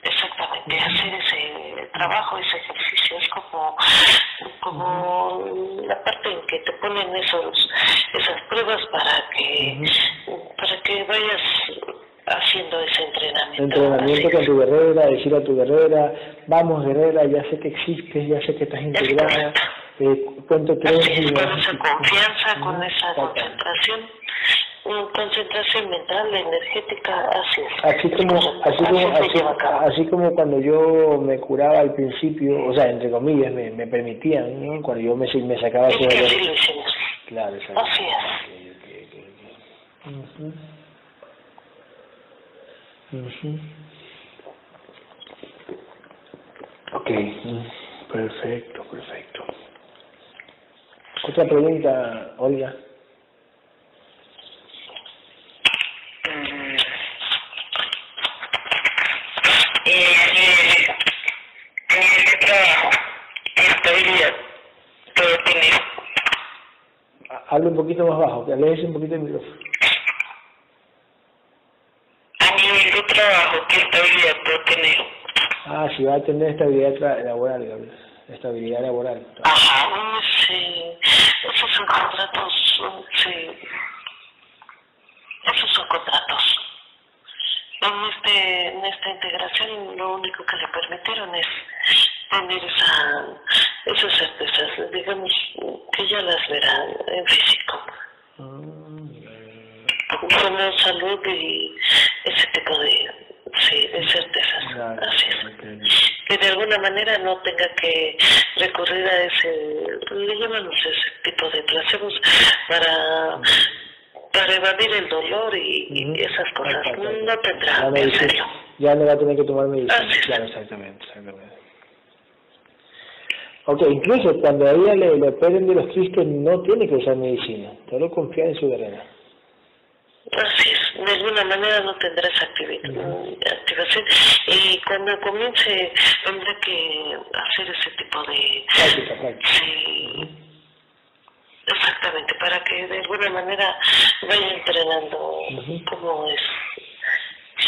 exactamente a hacer ese trabajo, ese ejercicio. Es como, como la parte en que te ponen esos, esas pruebas para que, para que vayas haciendo ese entrenamiento. entrenamiento con tu guerrera, decir a tu guerrera, vamos guerrera, ya sé que existes, ya sé que estás integrada, eh, cuento tres Así es, y- con esa confianza, con esa concentración, concentración mental, energética, así es. Así como, así como, así, así como cuando yo me curaba al principio, o sea, entre comillas, me, me permitían, ¿no? Cuando yo me, me sacaba Es que hicimos. Claro, exacto. Así es. Ok, ok, ok, ok. Perfecto, perfecto. Otra pregunta, Olga. Eh, a nivel, a nivel de trabajo, estabilidad, todo tiene. Ha- Habla un poquito más bajo, que alejes un poquito el micrófono. A nivel de trabajo, ¿qué estabilidad puedo tener? Ah, si va a tener estabilidad laboral, Gabriel. Estabilidad laboral. Ajá, sí. Esos son contratos, sí. Esos son contratos. En, este, en esta integración lo único que le permitieron es tener esa, esas certezas, digamos, que ya las verá en físico. Como salud y ese tipo de, sí, de certezas. Así es que de alguna manera no tenga que recurrir a ese, le llamamos ese tipo de placebos para, para evadir el dolor y, y Ujú. esas cosas. Exacto, No, exacto. no tendrá, en serio. Ya no va a tener que tomar medicina. Así es. Claro, exactamente, exactamente. Ok, incluso cuando a ella le, le operen de los quistes no tiene que usar medicina, solo confiar en su guerrera. Así es, de alguna manera no tendrá esa activi- activación y cuando comience tendrá que hacer ese tipo de... Práctica, práctica. Sí, Exactamente, para que de alguna manera vaya entrenando cómo es.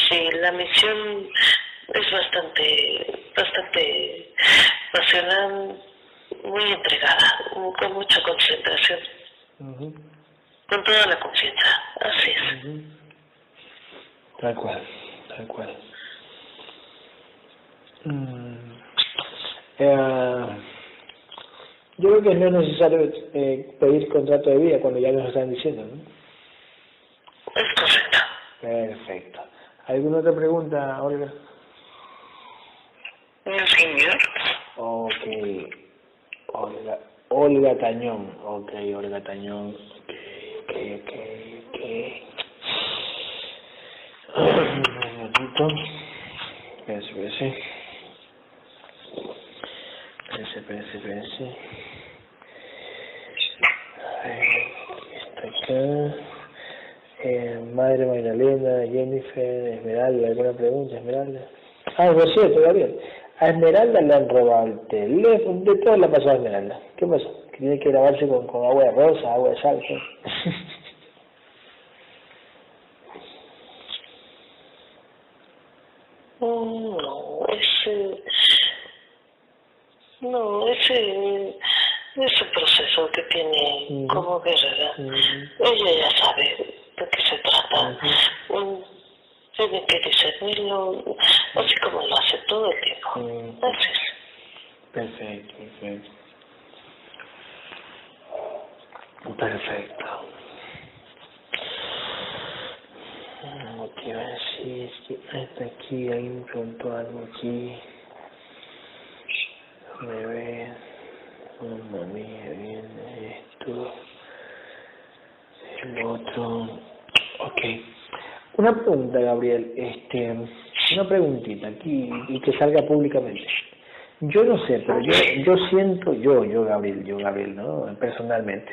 Sí, la misión es bastante, bastante pasional, muy entregada, con mucha concentración. Con toda la confianza, así es. Tal cual, tal cual. Mm. Eh, yo creo que no es necesario eh, pedir contrato de vida cuando ya nos están diciendo, ¿no? Es correcto. Perfecto. ¿Alguna otra pregunta, Olga? No, señor. Ok. Olga, Olga Tañón. Ok, Olga Tañón. Ok, ok, ok. Un minutito. Espérense, espérense. Espérense, espérense, espérense. Está acá. Eh, Madre Magdalena, Jennifer, Esmeralda, ¿alguna pregunta, Esmeralda? Ah, por cierto, Gabriel. A Esmeralda le han robado el teléfono, de todo le ha pasado a Esmeralda. ¿Qué pasa? Que tiene que grabarse con, con agua de rosa, agua de sal ese... No, ese... Ese proceso que tiene como guerrera, ella ya sabe de qué se trata. tiene que discernirlo, así como lo hace todo el tiempo. Así es. Perfecto, perfecto. Perfecto. Lo que iba a decir es que hasta aquí alguien me preguntó algo aquí. Me ve, mamma mía, viene esto, el otro. Ok. Una pregunta, Gabriel, este, una preguntita aquí y que salga públicamente. Yo no sé, pero yo, yo siento, yo, yo Gabriel, yo Gabriel, ¿no? Personalmente,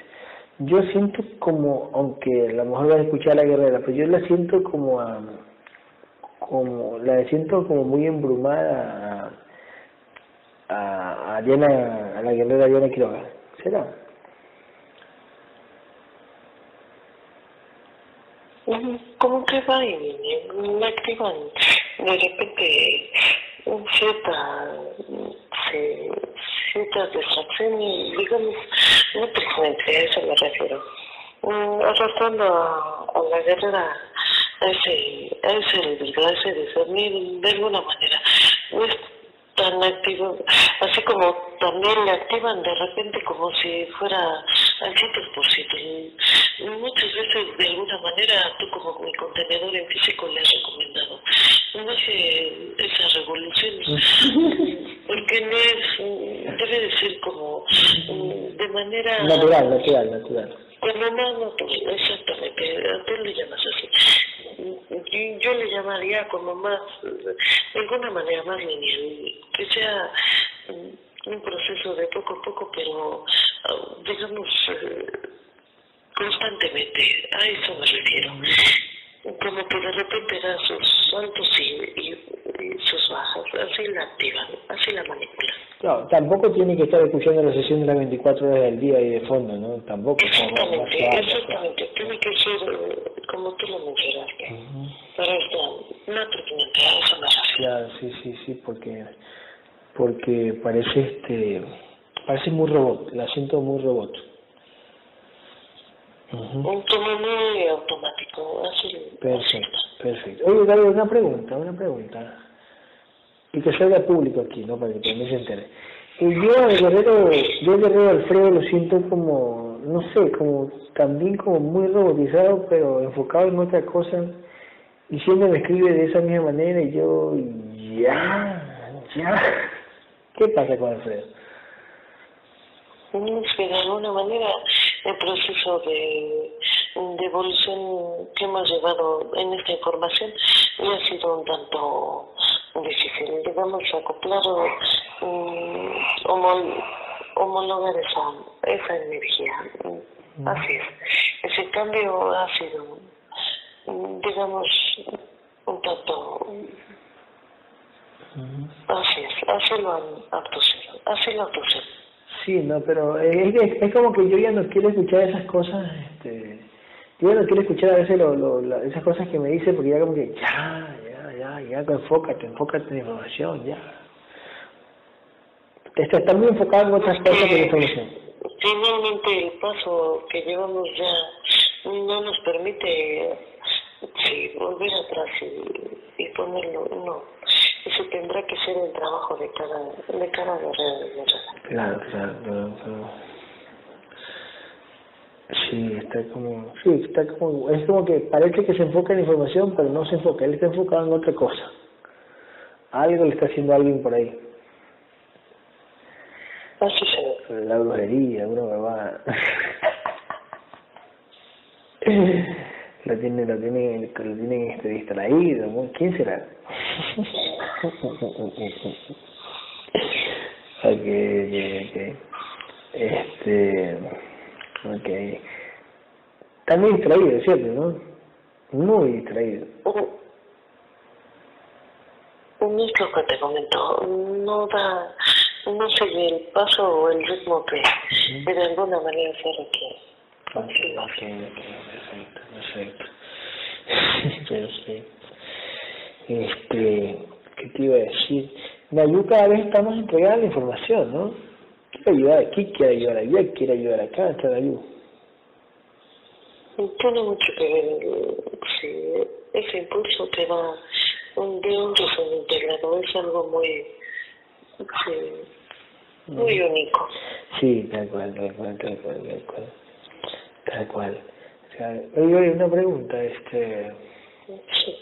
yo siento como, aunque a lo mejor vas a escuchar a la guerrera, pero yo la siento como a, como, la siento como muy embrumada a, a, a Diana, a la guerrera Diana Quiroga. ¿Será? Como que va y viene, me activan de repente cierta, ciertas distracciones, digamos, muy precisamente, a eso me refiero. arrastrando a, la guerrera a ese, a ese discernir de alguna manera. No es tan activo, así como también le activan de repente como si fuera al 100%. Muchas veces, de alguna manera, tú como mi contenedor en físico le has recomendado, no hace esa revolución, porque no es, debe de ser como de manera... Natural, natural, natural. Cuando más natural, exactamente, tú le llamas así. Yo le llamaría como más, de alguna manera más lineal, que sea un proceso de poco a poco, pero digamos constantemente, a eso me refiero. Como que de repente dan sus saltos y, sus bajas, así la activan, así la manipulan. No, tampoco tiene que estar escuchando la sesión de las 24 horas del día y de fondo, ¿no? Tampoco. Exactamente, exactamente. Tiene que ser como tú lo mencionaste. Uh Pero esto, no tratamiento, eso me refiero. Claro, sí, sí, sí, porque, porque parece este, parece muy robot, la siento muy robot. Un tono muy automático, así. Perfecto, perfecto. Oye, Gabriel, una pregunta, una pregunta. Y que salga público aquí, ¿no? Para que también se entere. Y yo, el guerrero, yo, el guerrero Alfredo, lo siento como, no sé, como también como muy robotizado, pero enfocado en otra cosa. Y siempre me escribe de esa misma manera y yo, ya, ya. ¿Qué pasa con Alfredo? Que de alguna manera el proceso de, de evolución que hemos llevado en esta información y ha sido un tanto difícil, digamos, acoplar o um, homologar esa, esa energía. Así es. Ese cambio ha sido, digamos, un tanto... Así es, así lo han así lo abducido. Sí, no, pero es, es, es como que yo ya no quiero escuchar esas cosas, este, yo ya no quiero escuchar a veces lo, lo, esas cosas que me dice porque ya como que ya, ya, ya, ya, enfócate, enfócate en información, ya. Está, está muy enfocado en otras cosas que en información. Finalmente el paso que llevamos ya no nos permite sí, volver atrás y, y ponerlo, no. Eso tendrá que ser el trabajo de cada, de cada guerrero. Claro, claro, claro, claro. Sí, está como, sí, está como, es como que parece que se enfoca en información, pero no se enfoca, él está enfocado en otra cosa. Algo le está haciendo a alguien por ahí. Así se ve. La brujería, una huevada. lo tiene, lo tiene, lo tienen este distraído. ¿quién será? ok, ok, ok. Este, ok. Está muy distraído, ¿cierto, no? Muy distraído. No es lo que te comento, no da, no sigue el paso o el ritmo que, que de alguna manera se requiere. Ok, ok, ok, perfecto, perfecto. perfecto. Este, ¿qué te iba a decir? Nayu cada vez está más entregada a la información, ¿no? Quiere ayudar aquí, quiere ayudar allá, quiere ayudar acá, está Nayu. Tiene mucho que ver, sí, ese impulso que va un- de un razón integrado, es algo muy, sí, muy único. Sí, tal cual, tal cual, tal cual, tal cual. Tal cual. O sea, oye, oye, una pregunta, este... Sí.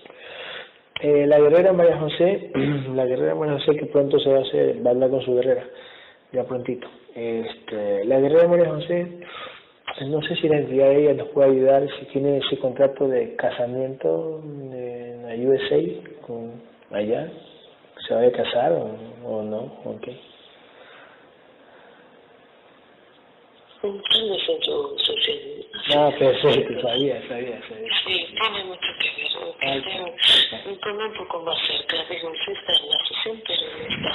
Eh, la guerrera María José, la guerrera María José que pronto se va a hacer, va a hablar con su guerrera, ya prontito. Este, la guerrera María José, no sé si la entidad de ella nos puede ayudar, si tiene ese contrato de casamiento en la USA, con allá, se va a casar o, o no, ok. Vez en su sesión. Ah, perfecto, sabía, sabía, sabía. Sí, tiene mucho que ver. Creo, me pone un poco más cerca. Digo, sí está en la sesión, pero no está,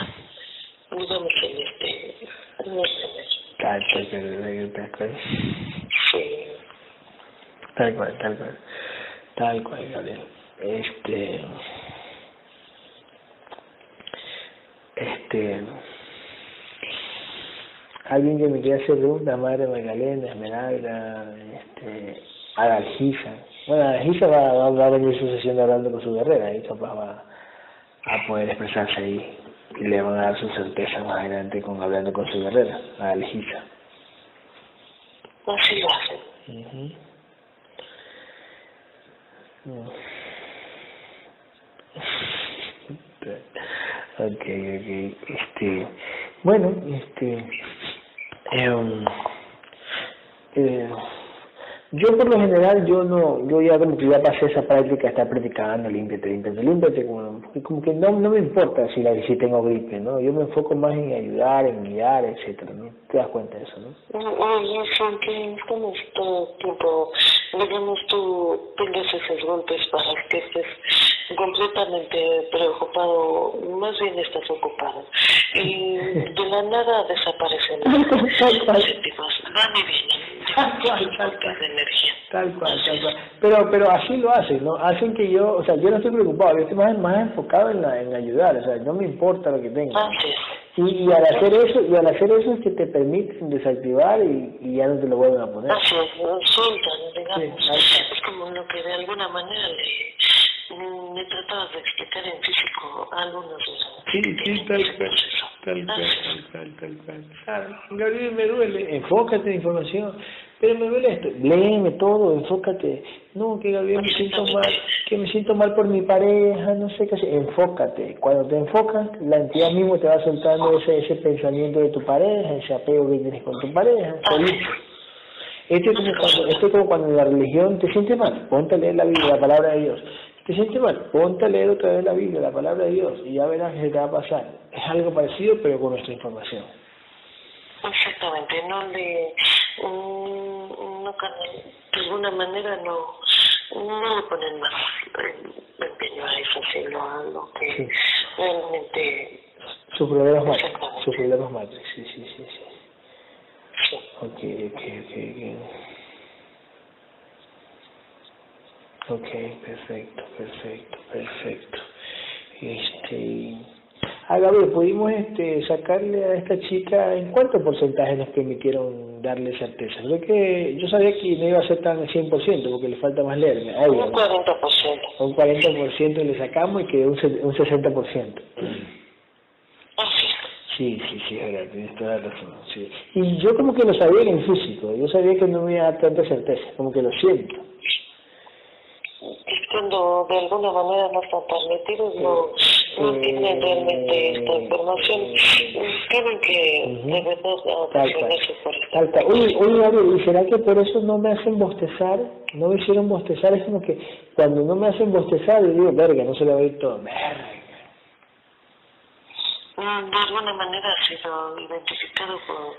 digamos, este, en este mes. Tal, tal, tal, tal cual. Sí. Tal cual, tal cual. Tal cual, Gabriel. Este. Este. Alguien que me quiera hacer preguntas, Madre Magdalena, Esmeralda, este. Adalgisa. Bueno, Adalgisa va, va, va a venir su sesión de hablando con su guerrera y capaz va a poder expresarse ahí y le van a dar su certeza más adelante con hablando con su guerrera, Adalgisa. Así lo hacen. Ujú. Ok, ok. Este, bueno, este, em, eh, yo por lo general, yo no, yo ya como que ya pasé esa práctica, estar practicando, límpiate, límpiate, límpiate, como, como que no, no me importa si la si tengo gripe, ¿no? Yo me enfoco más en ayudar, en guiar, etcétera, ¿no? Te das cuenta de eso, ¿no? Santi, estamos todo el tiempo, digamos, tú tengas esos golpes para que estés completamente preocupado, más bien estás ocupado. Y de la nada desaparecen los objetivos, van y vienen, Tal cual, tal de energía. Tal cual, tal cual. Pero, pero así lo hacen, ¿no? Hacen que yo, o sea, yo no estoy preocupado, yo estoy más, más enfocado en, la, en ayudar, o sea, no me importa lo que tenga. Y, y al hacer eso, y al hacer eso es que te permiten desactivar y, y ya no te lo vuelven a poner. Así es, sueltan, digamos. Sí, es como lo que de alguna manera le, me tratabas de explicar en físico a algunos de los Sí, sí, tal cual, tal cual, tal cual, tal cual. Claro, Gabriel, me duele, enfócate en información, pero me duele esto, léeme todo, enfócate. No, que Gabriel me siento mal, que me siento mal por mi pareja, no sé qué hacer. Enfócate, cuando te enfocas, la entidad mismo te va soltando ese, ese pensamiento de tu pareja, ese apego que tienes con tu pareja, solito. Esto es como cuando, esto es como cuando la religión te sientes mal, ponte a leer la Biblia, la palabra de Dios. Te sientes mal, ponte a leer otra vez la Biblia, la palabra de Dios, y ya verás qué te va a pasar. Es algo parecido, pero con nuestra información. Exactamente, no le, no, de alguna manera no, no le ponen más empeño a eso, sino a lo que Sí. realmente Sus problemas matrix, Exactamente. sus problemas matrix, sí, sí, sí, sí. Ok, ok, ok, ok. Ok, perfecto, perfecto, perfecto. Este, a Gabriel, pudimos este, sacarle a esta chica, ¿en cuánto porcentaje nos permitieron darle certeza? Porque que yo sabía que no iba a ser tan 100% porque le falta más leerme. Obvio, un 40%. Un 40% le sacamos y quedó un, un 60%. Sí, sí, sí, es verdad, tienes toda la razón. Sí. Y yo como que lo sabía en físico, yo sabía que no me iba a dar tanta certeza, como que lo siento. Es cuando de alguna manera no están permitidos, no, no tienen realmente esta información, tienen que de verdad por tal. Oye, oye, ¿y será que por eso no me hacen bostezar? No me hicieron bostezar, es como que cuando no me hacen bostezar, yo digo, verga, no se le va a ir todo, verga. De alguna manera ha sido identificado como,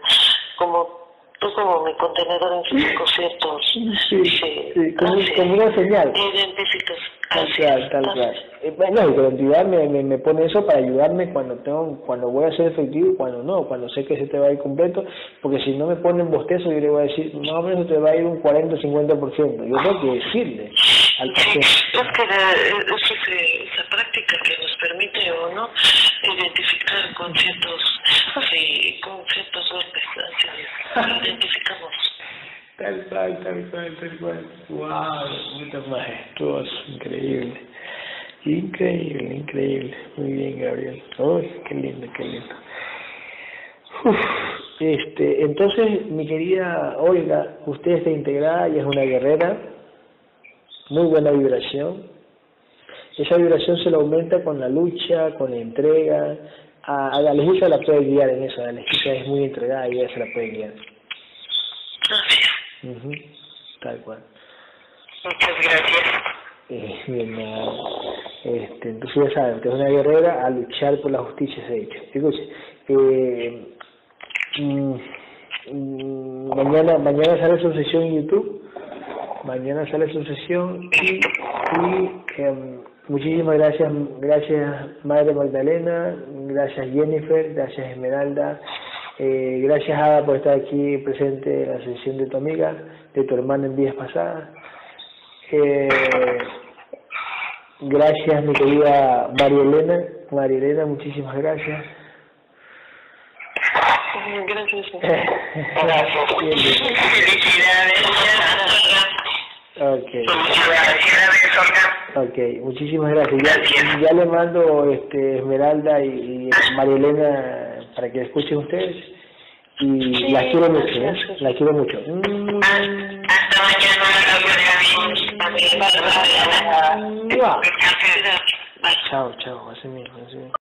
como tú como mi contenedor en físico ciertos sí, sí, como, como, una señal. Identificas tal cual tal cual. Eh, bueno y la entidad me, me, me, pone eso para ayudarme cuando tengo cuando voy a ser efectivo y cuando no cuando sé que se te va a ir completo porque si no me ponen bostezo yo le voy a decir más o menos se te va a ir un 40 o 50 por ciento yo tengo que decirle al paciente. es que la, es esa práctica que nos permite o no identificar con ciertos, sí, con ciertos golpes, así identificamos. Tal cual, tal cual, tal cual. Wow, muy majestuoso, increíble. Increíble, increíble. Muy bien, Gabriel. Uy, qué lindo, qué lindo. Uf, este, entonces, mi querida Olga, usted está integrada y es una guerrera, muy buena vibración, esa vibración se la aumenta con la lucha, con la entrega. A, a la Alejita la puede guiar en eso, la Alejita es muy entregada y ella se la puede guiar. Uh Tal cual. Muchas gracias. Eh, bien, este, entonces ya saben, que es una guerrera a luchar por la justicia se ha dicho. Escuche, eh, mm, mm, mañana, mañana sale su sesión en YouTube, mañana sale su sesión y, y eh, Muchísimas gracias, gracias Madre Magdalena, gracias Jennifer, gracias Esmeralda, eh, gracias Ada por estar aquí presente en la sesión de tu amiga, de tu hermana en días pasadas. Eh, gracias mi querida María Elena, María Elena, muchísimas gracias. Gracias. Okay. Ok, muchísimas gracias. Ya, ya le mando este, Esmeralda y, y María Elena para que escuchen ustedes. Y sí, la quiero mucho, ¿eh? La quiero mucho. Hasta mañana. Chao, chao. Así mismo, así mismo.